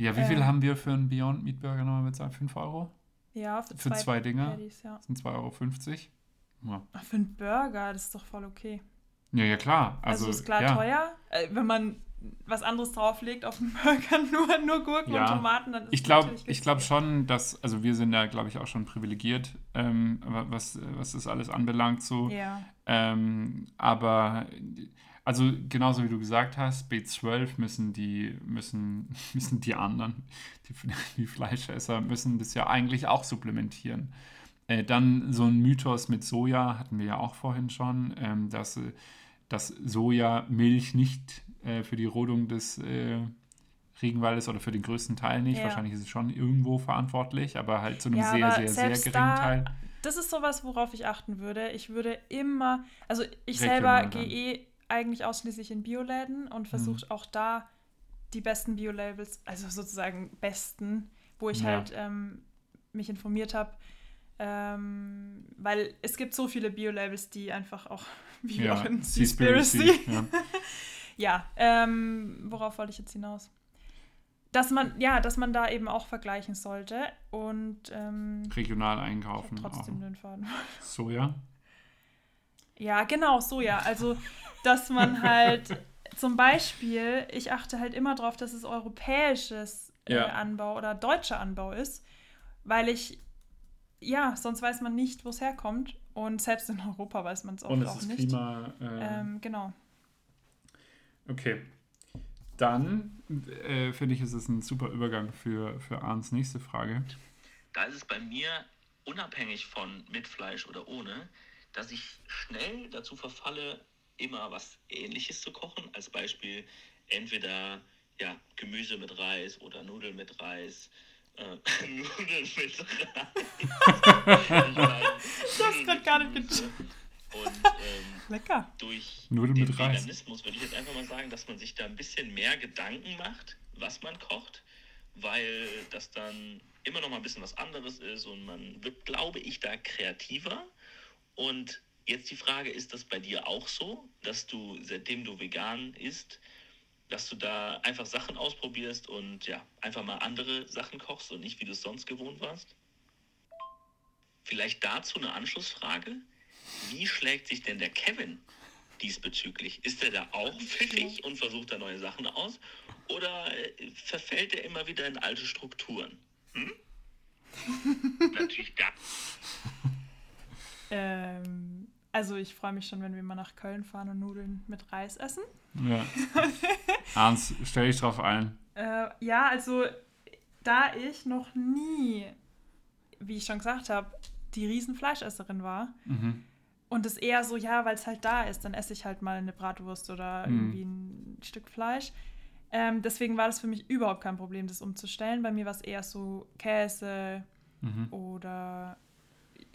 Ja, wie viel Ähm. haben wir für einen Beyond Meat Burger nochmal bezahlt? 5 Euro? Ja, für, Für zwei Dinger? Patties, ja. Das sind 2,50 Euro. Ja. Ach, Für einen Burger, das ist doch voll okay. ja, ja, klar. Also, Also, ist klar ja. teuer. Äh, wenn man was anderes drauflegt auf den Burger, nur, nur Gurken Ja. und Tomaten, dann ist Ich glaube natürlich ich glaub günstiger. schon, dass, also wir sind ja, glaube ich, auch schon privilegiert, ähm, was, was das alles anbelangt so. Ja, Ähm, aber also genauso wie du gesagt hast, B12 müssen die, müssen, müssen die anderen, die, die Fleischesser, müssen das ja eigentlich auch supplementieren. Äh, dann so ein Mythos mit Soja hatten wir ja auch vorhin schon, ähm, dass, äh, dass Sojamilch nicht äh, für die Rodung des äh, Regenwaldes oder für den größten Teil nicht, Ja. wahrscheinlich ist es schon irgendwo verantwortlich, aber halt zu einem Ja, sehr, sehr, sehr geringen da- Teil. das ist sowas, worauf ich achten würde. Ich würde immer, also ich Regional selber gehe eh eigentlich ausschließlich in Bioläden und versuche Mhm. auch da die besten Biolabels, also sozusagen besten, wo ich Ja. halt ähm, mich informiert habe. Ähm, weil es gibt so viele Biolabels, die einfach auch, wie Ja, auch in Seaspiracy, ja. Ja, ähm, worauf wollte ich jetzt hinaus? Dass man, ja, dass man da eben auch vergleichen sollte und ähm, regional einkaufen. trotzdem auch. den Faden. Soja. Ja, genau, so ja. Also, dass man halt zum Beispiel, ich achte halt immer darauf, dass es europäisches äh, Ja. Anbau oder deutscher Anbau ist, weil ich, ja, sonst weiß man nicht, wo es herkommt. Und selbst in Europa weiß man es oft Und es auch ist nicht. Klima. Äh, Ähm, genau. okay. Dann äh, finde ich, ist es ein super Übergang für, für Arns nächste Frage. Da ist es bei mir unabhängig von mit Fleisch oder ohne, dass ich schnell dazu verfalle, immer was Ähnliches zu kochen. Als Beispiel entweder ja, Gemüse mit Reis oder Nudeln mit Reis. Äh, Nudeln mit Reis. Ich meine, grad mit gar nicht Gemüse. Und ähm, Lecker. durch Nudeln den mit Reis. Veganismus würde ich jetzt einfach mal sagen, dass man sich da ein bisschen mehr Gedanken macht, was man kocht, weil das dann immer noch mal ein bisschen was anderes ist und man wird, glaube ich, da kreativer. Und jetzt die Frage, ist das bei dir auch so, dass du, seitdem du vegan isst, dass du da einfach Sachen ausprobierst und ja, einfach mal andere Sachen kochst und nicht wie du es sonst gewohnt warst? Vielleicht dazu eine Anschlussfrage. Wie schlägt sich denn der Kevin diesbezüglich? Ist er da auch pfiffig und versucht da neue Sachen aus? Oder äh, verfällt er immer wieder in alte Strukturen? Hm? Natürlich gar Ähm, also ich freue mich schon, wenn wir mal nach Köln fahren und Nudeln mit Reis essen. Ja. Ernst, stell dich drauf ein. Äh, ja, also da ich noch nie, wie ich schon gesagt habe, die Riesenfleischesserin war Mhm. und es eher so, ja, weil es halt da ist, dann esse ich halt mal eine Bratwurst oder Mhm. irgendwie ein Stück Fleisch. Ähm, deswegen war das für mich überhaupt kein Problem, das umzustellen. Bei mir war es eher so Käse Mhm. oder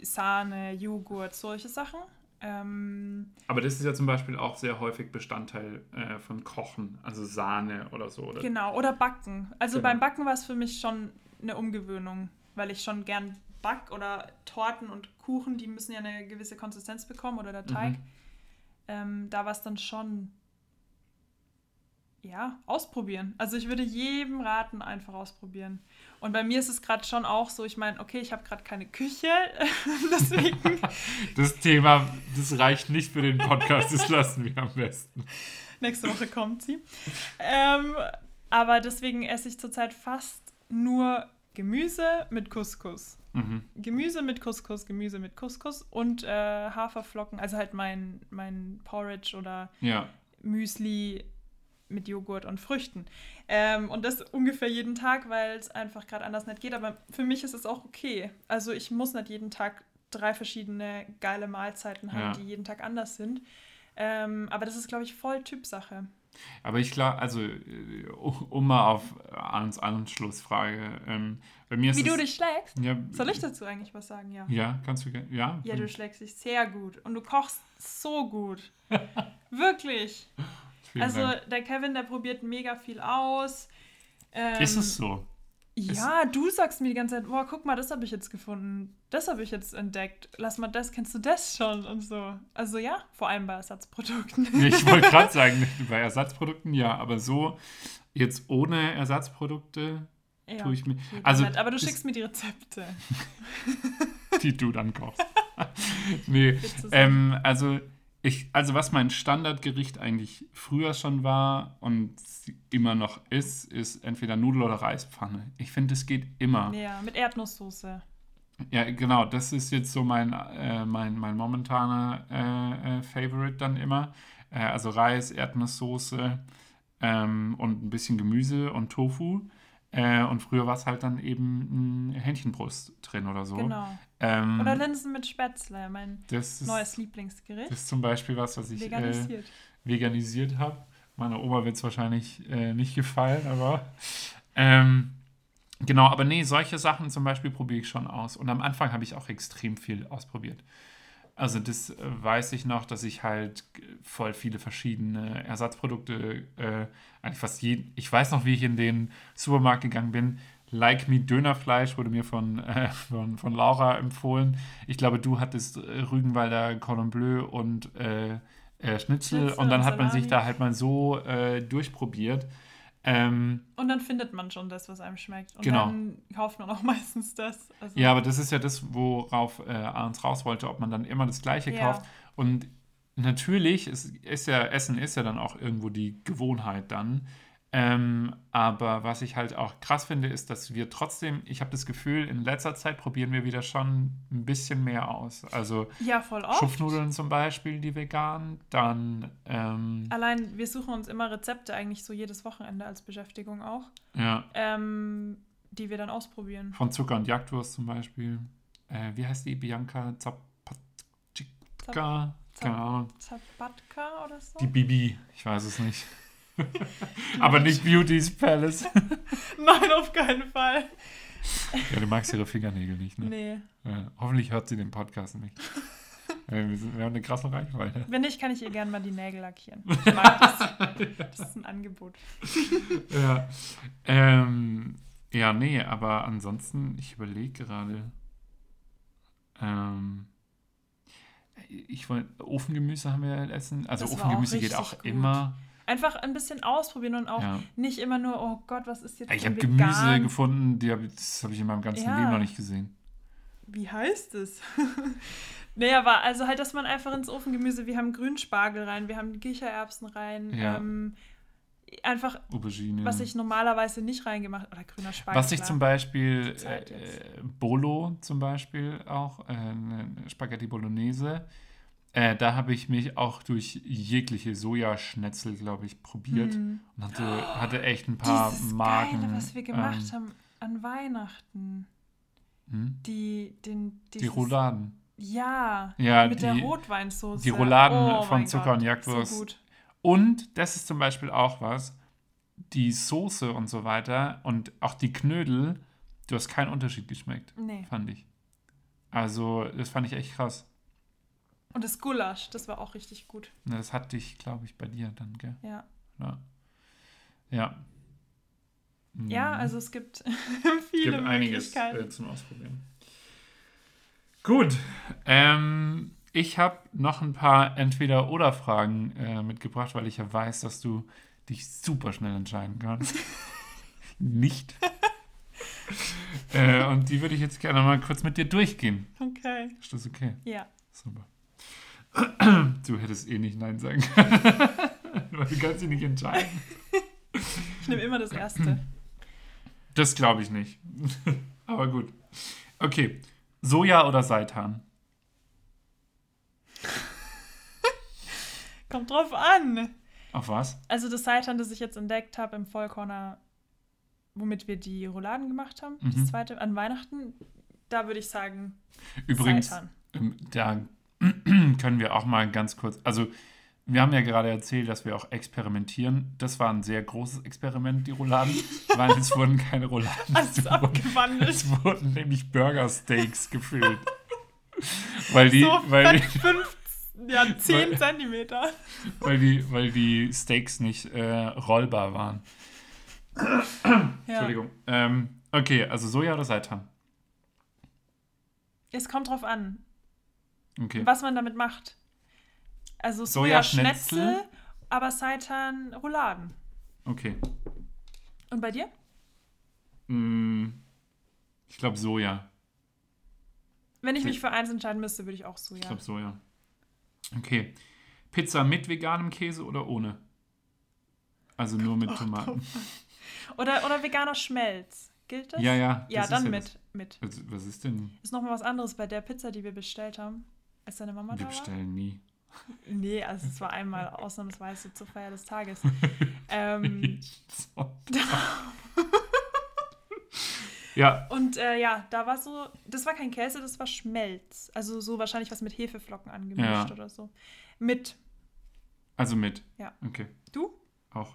Sahne, Joghurt, solche Sachen. Ähm, Aber das ist ja zum Beispiel auch sehr häufig Bestandteil äh, von Kochen, also Sahne oder so. Oder? Genau, oder Backen. Also Genau. beim Backen war es für mich schon eine Umgewöhnung, weil ich schon gern back oder Torten und Kuchen, die müssen ja eine gewisse Konsistenz bekommen oder der Teig. Mhm. Ähm, da war es dann schon, ja, ausprobieren. Also ich würde jedem raten, einfach ausprobieren. Und bei mir ist es gerade schon auch so, ich meine, okay, ich habe gerade keine Küche, deswegen Das Thema, das reicht nicht für den Podcast, das lassen wir am besten. Nächste Woche kommt sie. Ähm, aber deswegen esse ich zurzeit fast nur Gemüse mit Couscous. Mhm. Gemüse mit Couscous, Gemüse mit Couscous und äh, Haferflocken, also halt mein, mein Porridge oder Ja, Müsli mit Joghurt und Früchten. Ähm, und das ungefähr jeden Tag, weil es einfach gerade anders nicht geht. Aber für mich ist es auch okay. Also ich muss nicht jeden Tag drei verschiedene geile Mahlzeiten haben, Ja. die jeden Tag anders sind. Ähm, aber das ist, glaube ich, voll Typsache. aber ich glaube, also, äh, um mal auf Arns Anschlussfrage, ähm, bei mir ist Wie du dich schlägst? Ja, Soll ich dazu eigentlich was sagen? Ja. Ja, kannst du, ge- ja? Ja, du schlägst dich sehr gut. Und du kochst so gut. Wirklich. Vielen Also Dank. der Kevin, der probiert mega viel aus. Ähm, Ist es so? Ja, du sagst mir die ganze Zeit, boah, guck mal, das habe ich jetzt gefunden. Das habe ich jetzt entdeckt. Lass mal das, kennst du das schon? Und so. Also ja, vor allem bei Ersatzprodukten. Ich wollte gerade sagen, bei Ersatzprodukten ja, aber so jetzt ohne Ersatzprodukte ja, tue ich mir. Also. Aber du ist- schickst mir die Rezepte. die du dann kochst. nee, ähm, also ich, also was mein Standardgericht eigentlich früher schon war und immer noch ist, ist entweder Nudel- oder Reispfanne. Ich finde, es geht immer. Ja, mit Erdnusssoße. Ja, genau, das ist jetzt so mein, äh, mein, mein momentaner äh, äh, Favorite dann immer. Äh, also Reis, Erdnusssoße ähm, und ein bisschen Gemüse und Tofu. Äh, und früher war es halt dann eben ein Hähnchenbrust drin oder so. Genau. Ähm, Oder Linsen mit Spätzle, mein das ist, neues Lieblingsgericht. Das ist zum Beispiel was, was ich äh, Veganisiert. veganisiert habe. Meiner Oma wird es wahrscheinlich äh, nicht gefallen, aber ähm, genau, aber nee, solche Sachen zum Beispiel probiere ich schon aus. Und am Anfang habe ich auch extrem viel ausprobiert. Also das äh, weiß ich noch, dass ich halt äh, voll viele verschiedene Ersatzprodukte, äh, eigentlich fast jeden, ich weiß noch, wie ich in den Supermarkt gegangen bin. Like Me Dönerfleisch wurde mir von, äh, von, von Laura empfohlen. Ich glaube, du hattest äh, Rügenwalder Cordon Bleu und äh, äh, Schnitzel, Schnitzel und dann und hat man sich da halt mal so äh, durchprobiert. Ähm, Und dann findet man schon das, was einem schmeckt. Und Genau. dann kauft man auch meistens das. Also, Ja, aber das ist ja das, worauf äh, Arns raus wollte, ob man dann immer das Gleiche Ja. kauft. Und natürlich ist, ist ja, Essen ist ja dann auch irgendwo die Gewohnheit dann. Ähm, aber was ich halt auch krass finde, ist, dass wir trotzdem, ich habe das Gefühl, in letzter Zeit probieren wir wieder schon ein bisschen mehr aus. Also ja voll oft. Schupfnudeln zum Beispiel, die vegan, dann ähm, Allein, wir suchen uns immer Rezepte eigentlich so jedes Wochenende als Beschäftigung auch, ja, ähm, die wir dann ausprobieren. von Zucker und Jagdwurst zum Beispiel. Äh, wie heißt die? Bianca Zapatka? Keine Ahnung. Zapatka oder so? Die Bibi, ich weiß es nicht. Aber nicht Beauty's Palace. Nein, auf keinen Fall. ja, du magst ihre Fingernägel nicht, ne? Nee. Ja, hoffentlich hört sie den Podcast nicht. Wir, sind, wir haben eine krasse Reichweite. Wenn nicht, kann ich ihr gerne mal die Nägel lackieren. Ich mag das. Das ist ein Angebot. Ja. Ähm, ja, nee, aber ansonsten, ich überlege gerade. Ähm, ich wollte, Ofengemüse haben wir ja essen. Also Das war auch Ofengemüse geht auch gut. immer. Einfach ein bisschen ausprobieren und auch Ja. nicht immer nur, oh Gott, was ist jetzt Ich habe Gemüse gefunden, die hab, das habe ich in meinem ganzen Ja. Leben noch nicht gesehen. Wie heißt es? nee, aber also halt, dass man einfach ins Ofengemüse, wir haben Grünspargel rein, wir haben Kichererbsen rein, Ja. ähm, einfach, Aubergine. was ich normalerweise nicht reingemacht oder grüner Spargel. Was ich zum Beispiel, äh, äh, Bolo zum Beispiel auch, äh, eine Spaghetti Bolognese, äh, da habe ich mich auch durch jegliche Sojaschnetzel, glaube ich, probiert Hm. und hatte, hatte echt ein paar Dieses Magen. Geile, was wir gemacht ähm, haben an Weihnachten. hm? Die, den, Die dieses- Rouladen. Ja, Ja, mit der die- Rotweinsauce. die Rouladen oh von Zucker Gott, und Jagdwurst. So gut. Und das ist zum Beispiel auch was, die Soße und so weiter und auch die Knödel, du hast keinen Unterschied geschmeckt, Nee. fand ich. Also, das fand ich echt krass. Und das Gulasch, das war auch richtig gut. Das hatte ich, glaube ich, bei dir dann, gell? Ja. Ja. Ja. Ja, Mhm. also es gibt Es viele gibt einiges äh, zum Ausprobieren. Gut. Ähm, ich habe noch ein paar Entweder-Oder-Fragen äh, mitgebracht, weil ich ja weiß, dass du dich super schnell entscheiden kannst. Nicht. äh, und die würde ich jetzt gerne mal kurz mit dir durchgehen. Okay. Ist das okay? Ja. Super. Du hättest eh nicht Nein sagen können. Du kannst dich nicht entscheiden. Ich nehme immer das erste. Das glaube ich nicht. Aber gut. Okay. Soja oder Seitan? Kommt drauf an. Auf was? Also das Seitan, das ich jetzt entdeckt habe im Vollkorner, womit wir die Rouladen gemacht haben, Mhm. das zweite an Weihnachten, da würde ich sagen Übrigens, Seitan. ähm, da können wir auch mal ganz kurz, also wir haben ja gerade erzählt, dass wir auch experimentieren. Das war ein sehr großes Experiment, die Rouladen, weil es wurden keine Rouladen. Alles es, wurden, es wurden nämlich Burger-Steaks gefüllt. weil die, so weil die, fett fünf, ja, 10 Weil- Zentimeter. weil die, weil die Steaks nicht äh, rollbar waren. Ja. Entschuldigung. Ähm, okay, also Soja oder Seitan? Es kommt drauf an, Okay. was man damit macht. Also Sojaschnetzel? Aber Seitan Rouladen. Okay. Und bei dir? Mm, ich glaube Soja. Wenn ich mich für eins entscheiden müsste, würde ich auch Soja. Ich glaube Soja. Okay. Pizza mit veganem Käse oder ohne? Also nur mit Tomaten. Oder, oder veganer Schmelz. Gilt das? Ja, ja. Ja, das dann ist mit. mit. Was ist denn? Ist nochmal was anderes bei der Pizza, die wir bestellt haben, als deine Mama Wir da war? bestellen nie. Nee, also es war einmal ausnahmsweise zur Feier des Tages. ähm, ja, und äh, ja, da war so, das war kein Käse, das war Schmelz. Also so wahrscheinlich was mit Hefeflocken angemischt Ja. oder so. Mit. also mit. Ja. Okay, Du? auch.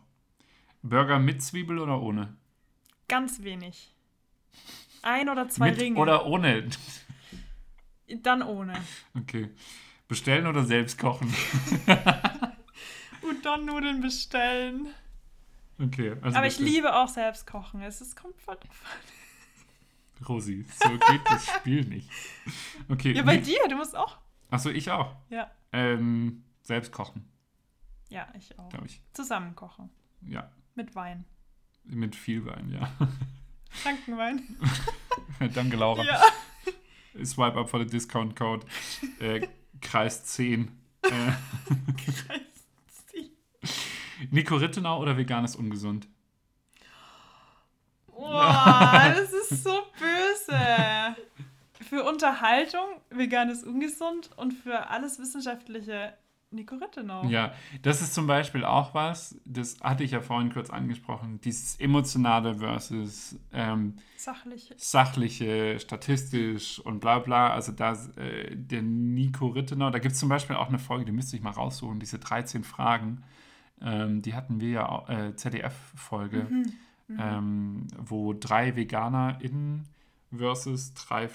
Burger mit Zwiebel oder ohne? Ganz wenig. Ein oder zwei mit Ringe. oder ohne? Dann ohne. Okay. Bestellen oder selbst kochen? Udon-Nudeln bestellen. Okay. Also Aber ich bestellen. liebe auch selbst kochen. Es ist kommt voll drauf an. Rosi, so geht das Spiel nicht. Okay. Ja, bei mit- dir, du musst auch. Achso, ich auch. Ja. Ähm, selbst kochen, Ja, ich auch. glaube ich. Zusammen kochen. Ja. Mit Wein. Mit viel Wein, ja. Frankenwein. Danke, Laura. Ja. Swipe up for the discount code. Äh, Kreis 10. Äh, Nico Rittenau oder vegan ist ungesund? Boah, das ist so böse. Für Unterhaltung, vegan ist ungesund und für alles Wissenschaftliche Nico Rittenau. Ja, das ist zum Beispiel auch was, das hatte ich ja vorhin kurz angesprochen, dieses emotionale versus ähm, Sachliche. sachliche, statistisch und bla bla. Also da äh, der Nico Rittenau, da gibt es zum Beispiel auch eine Folge, die müsste ich mal raussuchen, diese 13 Fragen. Ähm, die hatten wir ja äh, ZDF-Folge, Mhm. ähm, wo drei VeganerInnen versus drei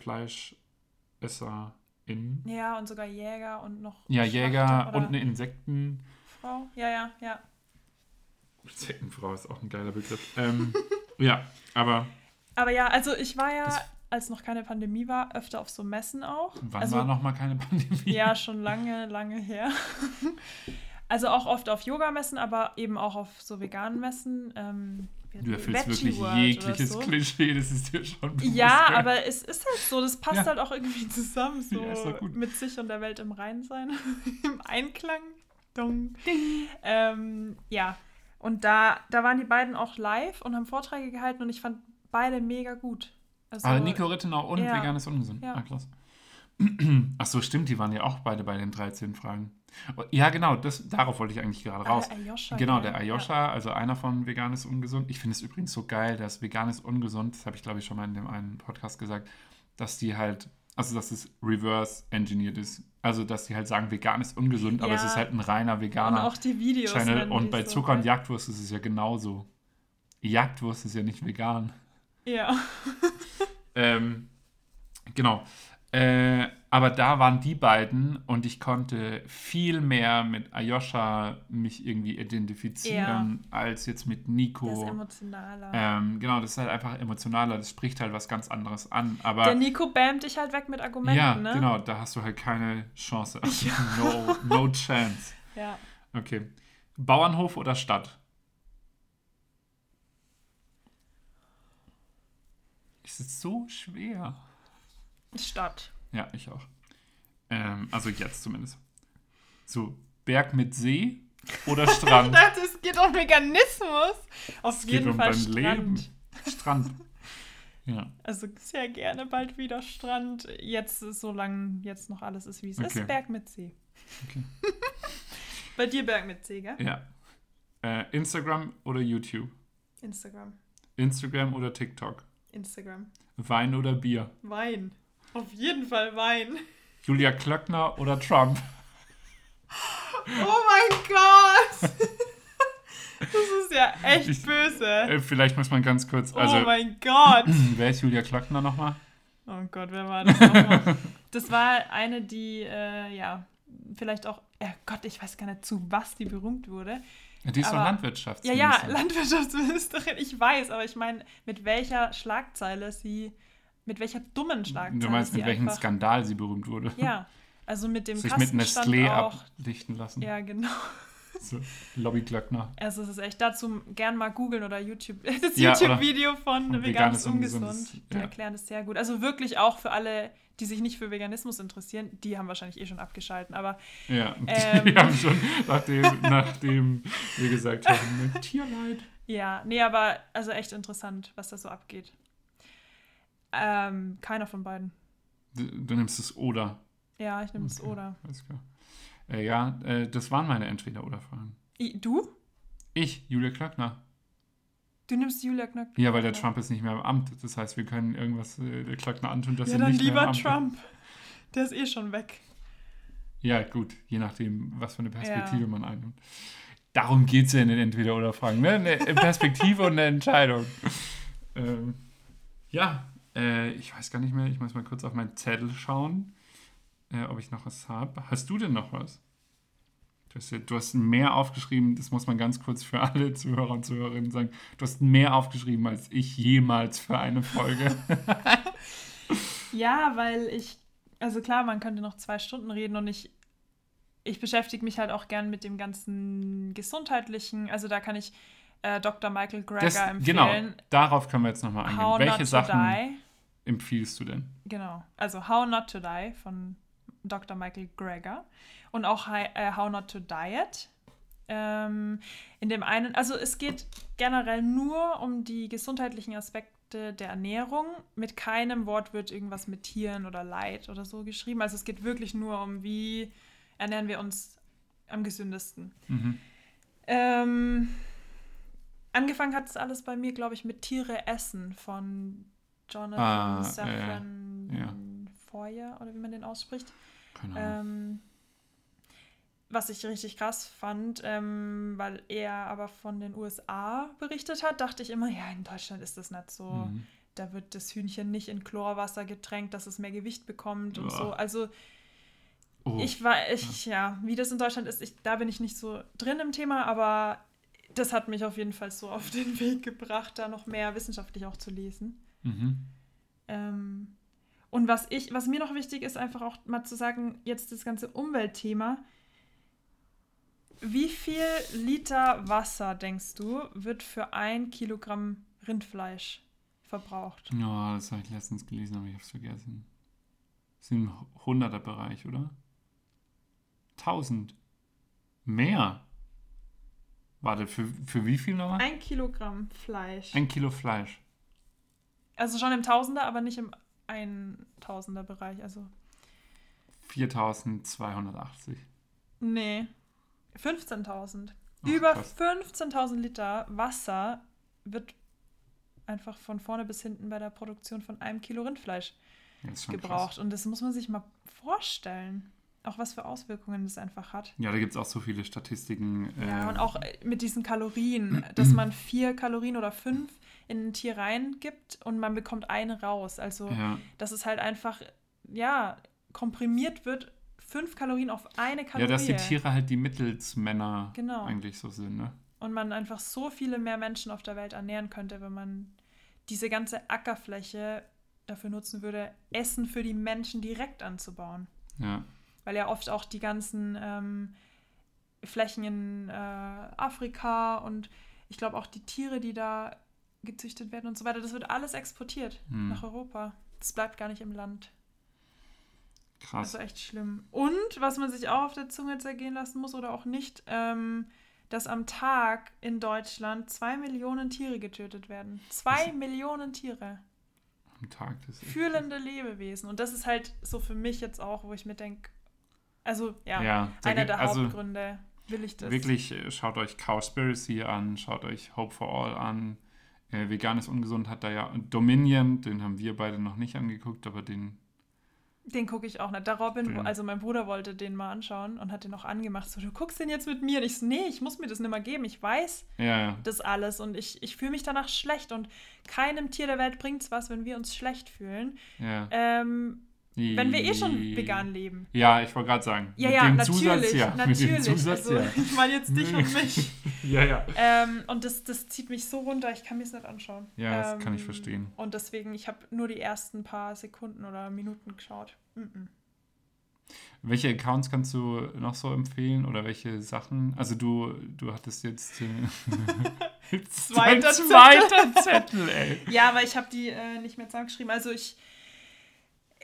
FleischesserInnen. Ja, und sogar Jäger und noch. Ja, Schlachter Jäger und eine Insekten. Frau. Ja, ja, ja. Insektenfrau ist auch ein geiler Begriff. Ähm, ja, aber Aber ja, also ich war ja, als noch keine Pandemie war, öfter auf so Messen auch. wann also, war noch mal keine Pandemie? Ja, schon lange, lange her. Also auch oft auf Yoga-Messen, aber eben auch auf so veganen Messen. Ähm, Du erfüllst wirklich jegliches so. Klischee, das ist dir schon bewusst. Ja, gell? aber es ist halt so, das passt ja. halt auch irgendwie zusammen, so ja, mit sich und der Welt im Rein sein, im Einklang. Dong. Ding. Ähm, ja, und da, da waren die beiden auch live und haben Vorträge gehalten und ich fand beide mega gut. Also, aber Nico Rittenau und ja. Veganes Ungesund. Ja. Ah, klasse. Ach so, stimmt, die waren ja auch beide bei den 13 Fragen. Ja, genau, das, darauf wollte ich eigentlich gerade ah, raus. Ah, Ayosha, genau, der Ayosha, ja. also einer von Veganes Ungesund. Ich finde es übrigens so geil, dass Veganes Ungesund, das habe ich glaube ich schon mal in dem einen Podcast gesagt, dass die halt, also dass es reverse engineert ist. Also, dass die halt sagen, vegan ist ungesund, ja. aber es ist halt ein reiner veganer und auch die Videos Channel. Und bei Zucker so, und Jagdwurst ist es ja genauso. Jagdwurst ist ja nicht vegan. Ja. ähm, genau. Äh, aber da waren die beiden und ich konnte viel mehr mit Ayosha mich irgendwie identifizieren ja. als jetzt mit Nico. Das ist emotionaler. Ähm, genau, das ist halt einfach emotionaler. Das spricht halt was ganz anderes an. Aber Der Nico bämt dich halt weg mit Argumenten, ja, ne? genau, da hast du halt keine Chance. no, no chance. Ja. Okay. Bauernhof oder Stadt? Es ist so schwer. Stadt. Ja, ich auch. Ähm, also jetzt zumindest. So, Berg mit See oder Strand? ich dachte, es geht um Veganismus. Auf es jeden um Fall Strand. Leben. Strand. Ja. Also sehr gerne bald wieder Strand. Jetzt, solange jetzt noch alles ist, wie es okay. ist, Berg mit See. Okay. Bei dir Berg mit C, gell? Ja. Äh, Instagram oder YouTube? Instagram. Instagram oder TikTok? Instagram. Wein oder Bier? Wein. Auf jeden Fall Wein. Julia Klöckner oder Trump? Oh mein Gott! Das ist ja echt ich, böse. Äh, vielleicht muss man ganz kurz. Oh also, oh mein Gott! Wer ist Julia Klöckner nochmal? Oh Gott, wer war das nochmal? das war eine, die, äh, ja, vielleicht auch, äh, Gott, ich weiß gar nicht, zu was die berühmt wurde. Die ist aber, doch Landwirtschaftsministerin. Ja, ja, Landwirtschaftsministerin, ich weiß, aber ich meine, mit welcher Schlagzeile sie mit welcher dummen Schlagzeile. Du meinst, mit welchem Skandal sie berühmt wurde? Ja, also mit dem Sich mit Nestlé auch, abdichten lassen. Ja, genau. So, Lobbyglöckner. Also es ist echt dazu gern mal googeln oder YouTube das ja, YouTube-Video von Veganes, Veganes Ungesund. Die ja. erklären das sehr gut. Also wirklich auch für alle, die sich nicht für Veganismus interessieren, die haben wahrscheinlich eh schon abgeschalten, aber ja, ähm, die haben schon nachdem, nachdem wir gesagt haben, Tierleid. Ja, nee, aber also echt interessant, was da so abgeht. Ähm, keiner von beiden. Du, du nimmst es oder. Ja, ich nehme es okay, oder. Alles klar. Äh, ja, äh, das waren meine Entweder-Oder-Fragen. Du? Ich, Julia Klöckner. Du nimmst Julia Klöckner. Ja, weil der Trump ist nicht mehr im Amt. Das heißt, wir können irgendwas äh, der Klöckner antun, dass ja, er nicht mehr im Amt Trump. Ist. Der ist eh schon weg. Ja, gut, je nachdem, was für eine Perspektive ja. man einnimmt. Darum geht es ja in den Entweder-Oder-Fragen. Ne? Eine Perspektive und eine Entscheidung. Ähm, ja, äh, ich weiß gar nicht mehr, ich muss mal kurz auf meinen Zettel schauen, äh, ob ich noch was habe. Hast du denn noch was? Du hast, du hast mehr aufgeschrieben, das muss man ganz kurz für alle Zuhörer und Zuhörerinnen sagen. Du hast mehr aufgeschrieben als ich jemals für eine Folge. ja, weil ich, also klar, man könnte noch zwei Stunden reden und ich, ich beschäftige mich halt auch gern mit dem ganzen gesundheitlichen. Also da kann ich äh, Dr. Michael Greger das, empfehlen. Genau, darauf können wir jetzt nochmal eingehen. How Welche Sachen empfiehlst du denn? Genau, also How Not to Die von Dr. Michael Greger und auch äh, How Not to Diet. Ähm, in dem einen, also es geht generell nur um die gesundheitlichen Aspekte der Ernährung. Mit keinem Wort wird irgendwas mit Tieren oder Leid oder so geschrieben. Also es geht wirklich nur um, wie ernähren wir uns am gesündesten. Mhm. Ähm, angefangen hat es alles bei mir, glaube ich, mit Tiere essen von Jonathan ah, Safran äh, ja. Foyer oder wie man den ausspricht. Keine Ahnung. Ähm, was ich richtig krass fand, ähm, weil er aber von den USA berichtet hat, dachte ich immer, ja, in Deutschland ist das nicht so. Mhm. Da wird das Hühnchen nicht in Chlorwasser getränkt, dass es mehr Gewicht bekommt und so. Also oh. ich war, ich, ja. ja, wie das in Deutschland ist, ich, da bin ich nicht so drin im Thema, aber das hat mich auf jeden Fall so auf den Weg gebracht, da noch mehr wissenschaftlich auch zu lesen. Mhm. Ähm, und was ich, was mir noch wichtig ist, einfach auch mal zu sagen, jetzt das ganze Umweltthema. Wie viel Liter Wasser, denkst du, wird für ein Kilogramm Rindfleisch verbraucht? Ja, das habe ich letztens gelesen, aber ich habe es vergessen. Das ist im 100er Bereich, oder? 1000. Mehr. Warte, für, für wie viel nochmal? Ein Kilogramm Fleisch. Ein Kilo Fleisch. Also schon im Tausender, aber nicht im Eintausender Bereich. Also 4280. nee, 15.000. Ach, Über krass. 15.000 Liter Wasser wird einfach von vorne bis hinten bei der Produktion von einem Kilo Rindfleisch gebraucht. krass. Und das muss man sich mal vorstellen. Auch was für Auswirkungen das einfach hat. Ja, da gibt es auch so viele Statistiken. Ja, äh, und auch äh, mit diesen Kalorien, dass man vier Kalorien oder fünf in ein Tier reingibt und man bekommt eine raus. Also, Ja, dass es halt einfach, ja, komprimiert wird, fünf Kalorien auf eine ja, Kalorie. dass die Tiere halt die Mittelsmänner Genau. eigentlich so sind, ne? Und man einfach so viele mehr Menschen auf der Welt ernähren könnte, wenn man diese ganze Ackerfläche dafür nutzen würde, Essen für die Menschen direkt anzubauen. Ja. weil ja oft auch die ganzen ähm, Flächen in äh, Afrika und ich glaube auch die Tiere, die da gezüchtet werden und so weiter, das wird alles exportiert Hm. nach Europa. Das bleibt gar nicht im Land. Krass. Also echt schlimm. Und was man sich auch auf der Zunge zergehen lassen muss oder auch nicht, ähm, dass am Tag in Deutschland zwei Millionen Tiere getötet werden. Zwei Das- Millionen Tiere. Am Tag des Fühlende Lebewesen. Und das ist halt so für mich jetzt auch, wo ich mir denke, also ja, Ja, einer der also Hauptgründe will ich das. Wirklich, äh, schaut euch Cowspiracy an, schaut euch Hope for All an. Äh, Vegan ist ungesund hat da ja Dominion, den haben wir beide noch nicht angeguckt, aber den, Den gucke ich auch nicht. Der Robin, Den- also mein Bruder wollte den mal anschauen und hat den auch angemacht. So, du guckst den jetzt mit mir. Und ich so, nee, ich muss mir das nicht mehr geben. Ich weiß ja, ja, das alles und ich, ich fühle mich danach schlecht. Und keinem Tier der Welt bringt es was, wenn wir uns schlecht fühlen. ja. Ähm, wenn wir eh schon vegan leben. Ja, ich wollte gerade sagen. Ja, mit ja, dem natürlich. Zusatz, ja. natürlich. Mit dem Zusatz, also, ja. Ich meine jetzt dich und mich. ja, ja. Ähm, und das, das zieht mich so runter, ich kann mir es nicht anschauen. Ja, das ähm, kann ich verstehen. Und deswegen, ich habe nur die ersten paar Sekunden oder Minuten geschaut. Mhm. Welche Accounts kannst du noch so empfehlen oder welche Sachen? Also du, du hattest jetzt äh, Zweiter zweiter Zettel, ey. Ja, aber ich habe die äh, nicht mehr zusammengeschrieben. Also ich,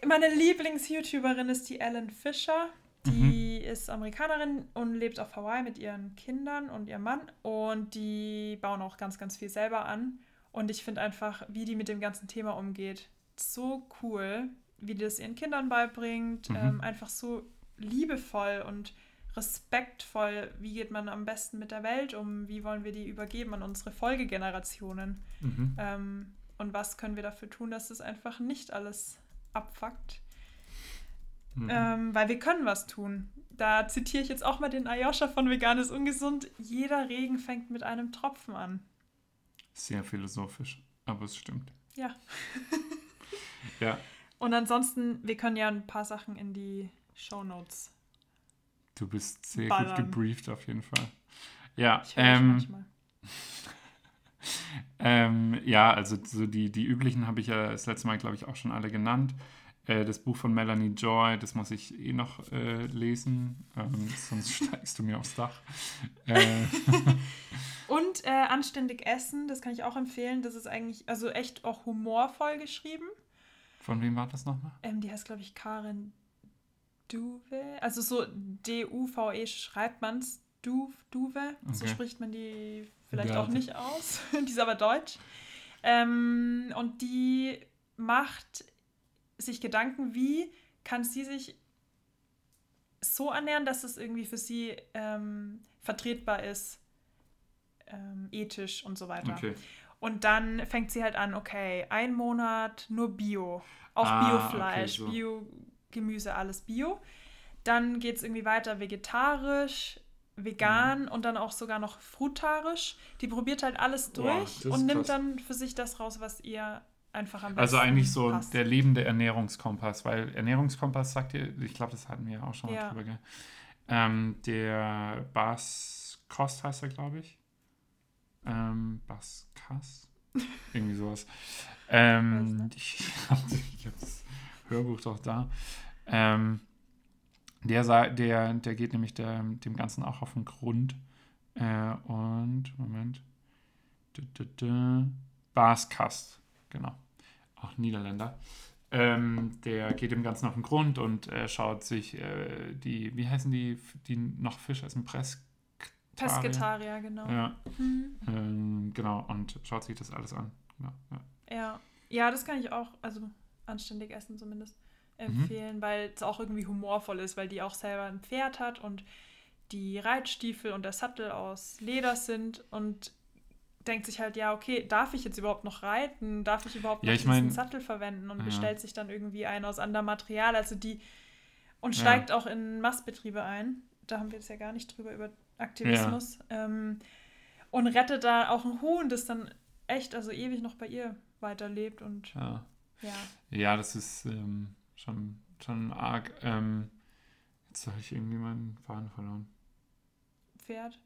meine Lieblings-YouTuberin ist die Ellen Fisher. Die ist Amerikanerin und lebt auf Hawaii mit ihren Kindern und ihrem Mann. Und die bauen auch ganz, ganz viel selber an. Und ich finde einfach, wie die mit dem ganzen Thema umgeht, so cool, wie die das ihren Kindern beibringt. Mhm. Ähm, einfach so liebevoll und respektvoll. Wie geht man am besten mit der Welt um? Wie wollen wir die übergeben an unsere Folgegenerationen? Mhm. Ähm, und was können wir dafür tun, dass es einfach nicht alles abfuckt? Mhm. Ähm, weil wir können was tun. Da zitiere ich jetzt auch mal den Ayosha von Vegan ist ungesund. Jeder Regen fängt mit einem Tropfen an. Sehr philosophisch, aber es stimmt. Ja. Ja, Und ansonsten, wir können ja ein paar Sachen in die Shownotes. du bist sehr Ballern. gut gebrieft auf jeden Fall. Ja, Ich höre ähm, manchmal. Ähm, ja, also so die, die üblichen habe ich ja das letzte Mal, glaube ich, auch schon alle genannt. Äh, das Buch von Melanie Joy, das muss ich eh noch äh, lesen, ähm, sonst steigst du mir aufs Dach. Äh, Und äh, anständig essen, das kann ich auch empfehlen. Das ist eigentlich, also echt auch humorvoll geschrieben. von wem war das nochmal? Ähm, die heißt, glaube ich, Karin Duve. Also so D-U-V-E schreibt man es. Du, Duve. So Okay. spricht man die vielleicht Ja, auch nicht aus. die ist aber deutsch. Ähm, und die macht sich Gedanken, wie kann sie sich so ernähren, dass es irgendwie für sie ähm, vertretbar ist, ähm, ethisch und so weiter. Okay. Und dann fängt sie halt an, okay, ein Monat nur Bio. Auch Ah, Biofleisch, okay, so. Bio-Gemüse, alles Bio. Dann geht es irgendwie weiter vegetarisch, vegan Mhm. und dann auch sogar noch frutarisch. Die probiert halt alles durch ist und nimmt krass. dann für sich das raus, was ihr einfach am besten Also eigentlich so passt. der lebende Ernährungskompass, weil Ernährungskompass sagt ihr, ich glaube, das hatten wir ja auch schon mal Ja. drüber, gell? Ähm, der Bas Kost heißt er, glaube ich. Ähm, Bas Kass? Irgendwie sowas. Ähm, ich habe das Hörbuch doch da. Ähm, Der, der, der geht nämlich der, dem Ganzen auch auf den Grund. Äh, und, Moment. Dü, dü, dü. Bas Kast, genau. Auch Niederländer. Ähm, der geht dem Ganzen auf den Grund und äh, schaut sich äh, die, wie heißen die, die noch Fisch essen? Press Pesketarier, genau. Ja, Mhm. ähm, genau. Und schaut sich das alles an. Genau, ja. Ja. ja, das kann ich auch, also anständig essen zumindest, Mhm. empfehlen, weil es auch irgendwie humorvoll ist, weil die auch selber ein Pferd hat und die Reitstiefel und der Sattel aus Leder sind und denkt sich halt, ja, okay, darf ich jetzt überhaupt noch reiten? Darf ich überhaupt noch Ja, ich diesen mein- Sattel verwenden? Und Ja. bestellt sich dann irgendwie einen aus anderem Material, also die und Ja. steigt auch in Mastbetriebe ein. Da haben wir jetzt ja gar nicht drüber, über Aktivismus. Ähm, und rettet da auch ein Huhn, das dann echt, also ewig noch bei ihr weiterlebt und ja. ja. Ja, das ist ähm, schon, schon arg. Ähm, jetzt habe ich irgendwie meinen Faden verloren. Pferd.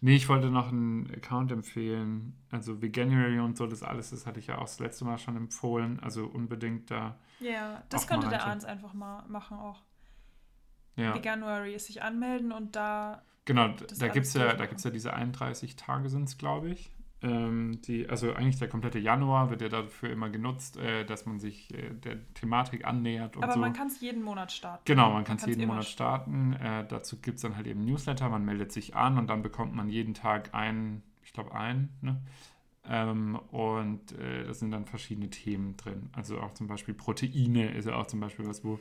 Nee, ich wollte noch einen Account empfehlen. Also Veganuary und so, das alles, das hatte ich ja auch das letzte Mal schon empfohlen. Also unbedingt da. Ja, das Auch könnte der. Arns einfach mal machen auch. Ja, Veganuary ist sich anmelden und da, genau. das Da gibt es ja, da durchmachen. gibt's ja diese 31 Tage sind es, glaube ich. Ähm, die, also eigentlich der komplette Januar wird ja dafür immer genutzt, äh, dass man sich äh, der Thematik annähert und aber so. man kann es jeden Monat starten. Genau, man kann es jeden Monat starten. Äh, dazu gibt es dann halt eben Newsletter, man meldet sich an und dann bekommt man jeden Tag einen, ich glaube einen, ne? Ähm, und äh, da sind dann verschiedene Themen drin. Also auch zum Beispiel Proteine ist ja auch zum Beispiel was, wo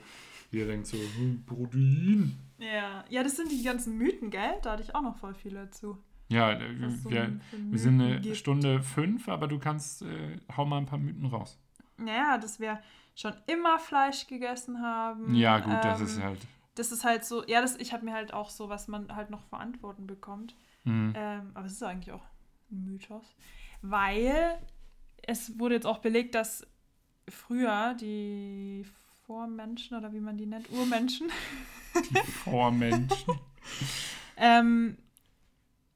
ihr denkt so, hm, Protein. Ja. ja, das sind die ganzen Mythen, gell? Da hatte ich auch noch voll viel dazu. Ja, äh, so wir, wir sind eine gibt. Stunde fünf, aber du kannst, äh, hau mal ein paar Mythen raus. Naja, dass wir schon immer Fleisch gegessen haben. Ja, gut, das Ähm, ist halt. Das ist halt so, ja, das, ich habe mir halt auch so, was man halt noch verantworten bekommt. Hm. Ähm, aber es ist eigentlich auch ein Mythos. Weil es wurde jetzt auch belegt, dass früher die Vormenschen oder wie man die nennt, Urmenschen, Die Vormenschen. ähm,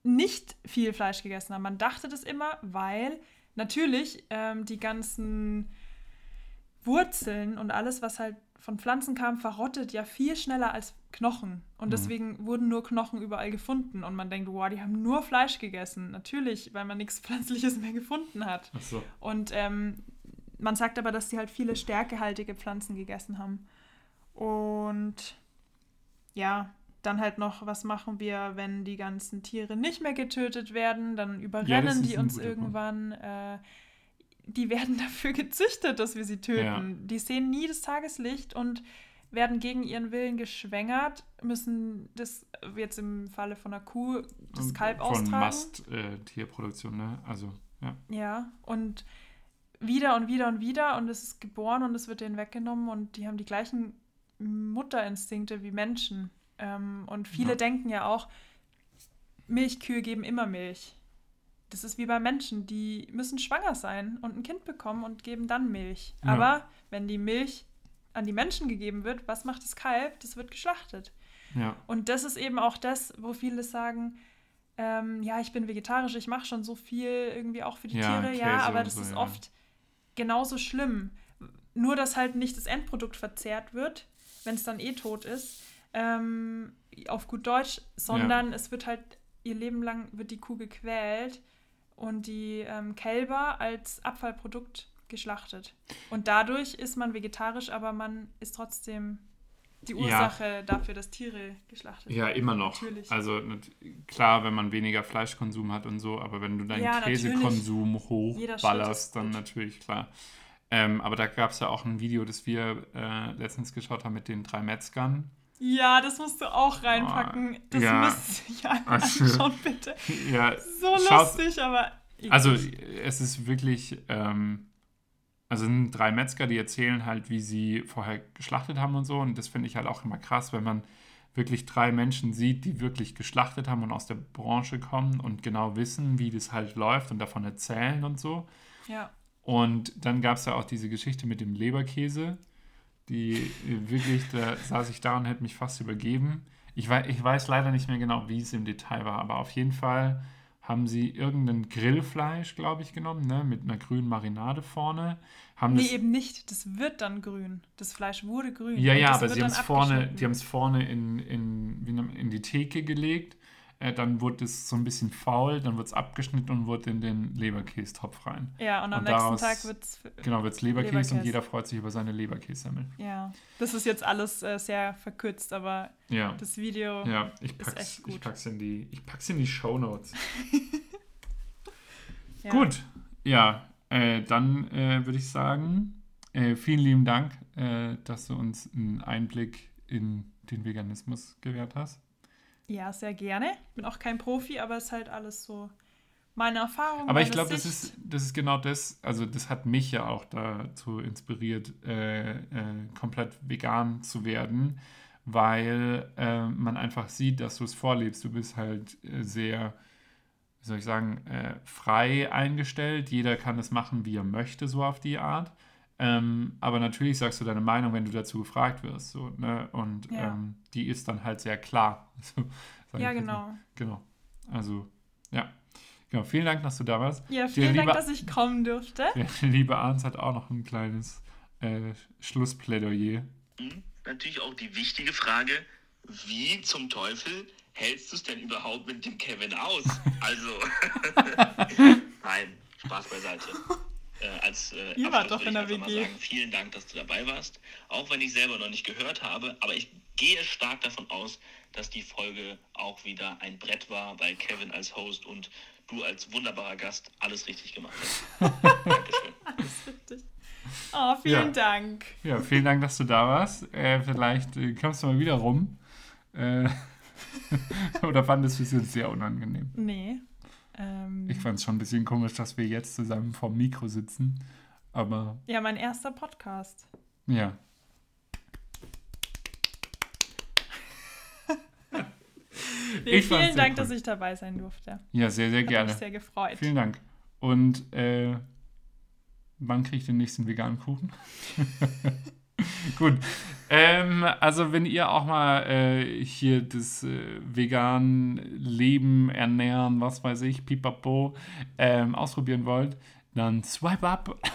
nicht viel Fleisch gegessen haben. Man dachte das immer, weil natürlich ähm, die ganzen Wurzeln und alles, was halt von Pflanzen kam, verrottet ja viel schneller als Knochen. Und Mhm. deswegen wurden nur Knochen überall gefunden. Und man denkt, wow, die haben nur Fleisch gegessen. Natürlich, weil man nichts Pflanzliches mehr gefunden hat. Achso. Und ähm, man sagt aber, dass sie halt viele stärkehaltige Pflanzen gegessen haben. Und ja, dann halt noch, was machen wir, wenn die ganzen Tiere nicht mehr getötet werden? Dann überrennen ist die uns irgendwann. Äh, die werden dafür gezüchtet, dass wir sie töten. Ja. Die sehen nie das Tageslicht und werden gegen ihren Willen geschwängert, müssen das jetzt im Falle von einer Kuh das Kalb Von austragen. Masttierproduktion, ne? Also, ja. Ja, und wieder und wieder und wieder und es ist geboren und es wird denen weggenommen und die haben die gleichen Mutterinstinkte wie Menschen. Ähm, und viele Ja. denken ja auch, Milchkühe geben immer Milch. Das ist wie bei Menschen, die müssen schwanger sein und ein Kind bekommen und geben dann Milch. Ja. Aber wenn die Milch an die Menschen gegeben wird, was macht das Kalb? Das wird geschlachtet. Ja. Und das ist eben auch das, wo viele sagen, ähm, ja, ich bin vegetarisch, ich mache schon so viel irgendwie auch für die Ja, Tiere, ja, aber das so, ist ja. oft genauso schlimm. Nur, dass halt nicht das Endprodukt verzehrt wird, wenn es dann eh tot ist, ähm, auf gut Deutsch, sondern es wird halt ihr Leben lang wird die Kuh gequält und die ähm, Kälber als Abfallprodukt geschlachtet. Und dadurch ist man vegetarisch, aber man ist trotzdem die Ja. Ursache dafür, dass Tiere geschlachtet Ja, werden. immer noch. Natürlich. Also klar, wenn man weniger Fleischkonsum hat und so, aber wenn du deinen Ja. Käsekonsum hochballerst, dann natürlich klar. Ähm, aber da gab es ja auch ein Video, das wir äh, letztens geschaut haben mit den drei Metzgern. Ja, das musst du auch reinpacken. Das ja. müsst ihr ja anschauen, bitte. ja, So lustig, aber. Also es ist wirklich, ähm, also es sind drei Metzger, die erzählen halt, wie sie vorher geschlachtet haben und so. Und das finde ich halt auch immer krass, wenn man wirklich drei Menschen sieht, die wirklich geschlachtet haben und aus der Branche kommen und genau wissen, wie das halt läuft und davon erzählen und so. Ja. Und dann gab es ja auch diese Geschichte mit dem Leberkäse, die wirklich, da saß ich da und hätte mich fast übergeben. Ich weiß, ich weiß leider nicht mehr genau, wie es im Detail war, aber auf jeden Fall haben sie irgendein Grillfleisch, glaube ich, genommen, ne, mit einer grünen Marinade vorne. Haben Nee, eben nicht. Das wird dann grün. Das Fleisch wurde grün. ja, ja, aber sie haben es vorne, abgeschnitten. die haben es vorne in, in, in die Theke gelegt. Äh, dann wurde es so ein bisschen faul, dann wird es abgeschnitten und wurde in den Leberkästopf rein. Ja, und am und nächsten daraus- Tag wird es. Genau, wird es Leberkäse, und Leberkäse. jeder freut sich über seine Leberkässemmel. Ja. Das ist jetzt alles äh, sehr verkürzt, aber Ja. das Video. Ja, ich Ist pack's, echt ich gut. pack's in die, ich pack's in die Shownotes. ja. Gut, ja, äh, dann äh, würde ich sagen, äh, vielen lieben Dank, äh, dass du uns einen Einblick in den Veganismus gewährt hast. Ja, sehr gerne. Ich bin auch kein Profi, aber es ist halt alles so meine Erfahrung. Aber ich glaube, das ist, das ist genau das, also das hat mich ja auch dazu inspiriert, äh, äh, komplett vegan zu werden, weil äh, man einfach sieht, dass du es vorlebst. Du bist halt äh, sehr, wie soll ich sagen, äh, frei eingestellt. Jeder kann es machen, wie er möchte, so auf die Art. Ähm, aber natürlich sagst du deine Meinung, wenn du dazu gefragt wirst. So, ne? Und Ja. ähm, die ist dann halt sehr klar. So, Ja, jetzt mal. genau. Genau. Also, ja. Genau. Vielen Dank, dass du da warst. Ja, vielen Dank, dass ich kommen durfte. Der liebe Arns hat auch noch ein kleines äh, Schlussplädoyer. Hm? Natürlich auch die wichtige Frage, wie zum Teufel hältst du es denn überhaupt mit dem Kevin aus? Also, nein, Spaß beiseite. Äh, als äh, Ihr wart doch in der WG. mal sagen, vielen Dank, dass du dabei warst. Auch wenn ich selber noch nicht gehört habe, aber ich gehe stark davon aus, dass die Folge auch wieder ein Brett war, weil Kevin als Host und du als wunderbarer Gast alles richtig gemacht hast. Dankeschön. Alles richtig. Oh, vielen Ja. Dank. Ja, vielen Dank, dass du da warst. Äh, vielleicht äh, kommst du mal wieder rum. Äh, oder fandest du es jetzt sehr unangenehm? Nee. Ähm, Ich fand es schon ein bisschen komisch, dass wir jetzt zusammen vorm Mikro sitzen. Aber ja, mein erster Podcast. ja. Nee, Ich vielen Dank, cool. dass ich dabei sein durfte. Ja, sehr, sehr Hat gerne. mich sehr gefreut. Vielen Dank. Und äh, wann kriege ich den nächsten veganen Kuchen? Gut. Ähm, also wenn ihr auch mal äh, hier das äh, vegan Leben, Ernähren, was weiß ich, pipapo, ähm, ausprobieren wollt, dann swipe up.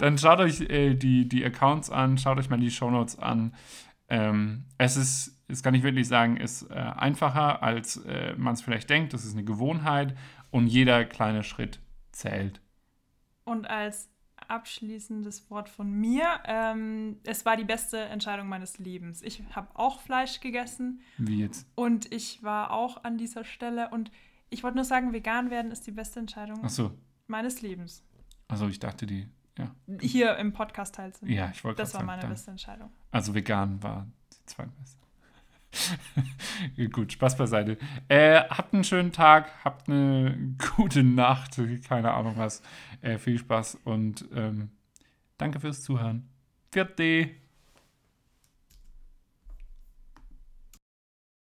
Dann schaut euch äh, die, die Accounts an, schaut euch mal die Shownotes an. Ähm, es ist, das kann ich wirklich sagen, ist äh, einfacher, als äh, man es vielleicht denkt. Das ist eine Gewohnheit und jeder kleine Schritt zählt. Und als abschließendes Wort von mir, ähm, es war die beste Entscheidung meines Lebens. Ich habe auch Fleisch gegessen Wie jetzt? und ich war auch an dieser Stelle und ich wollte nur sagen, vegan werden ist die beste Entscheidung Achso, meines Lebens. also ich dachte die, ja. Hier im Podcast teilzunehmen. Ja, ich wollte Das war gerade meine sagen, dann- beste Entscheidung. Also vegan war die zweitbeste. Gut, Spaß beiseite. Äh, habt einen schönen Tag, habt eine gute Nacht, keine Ahnung was. Äh, viel Spaß und ähm, danke fürs Zuhören. Vierte.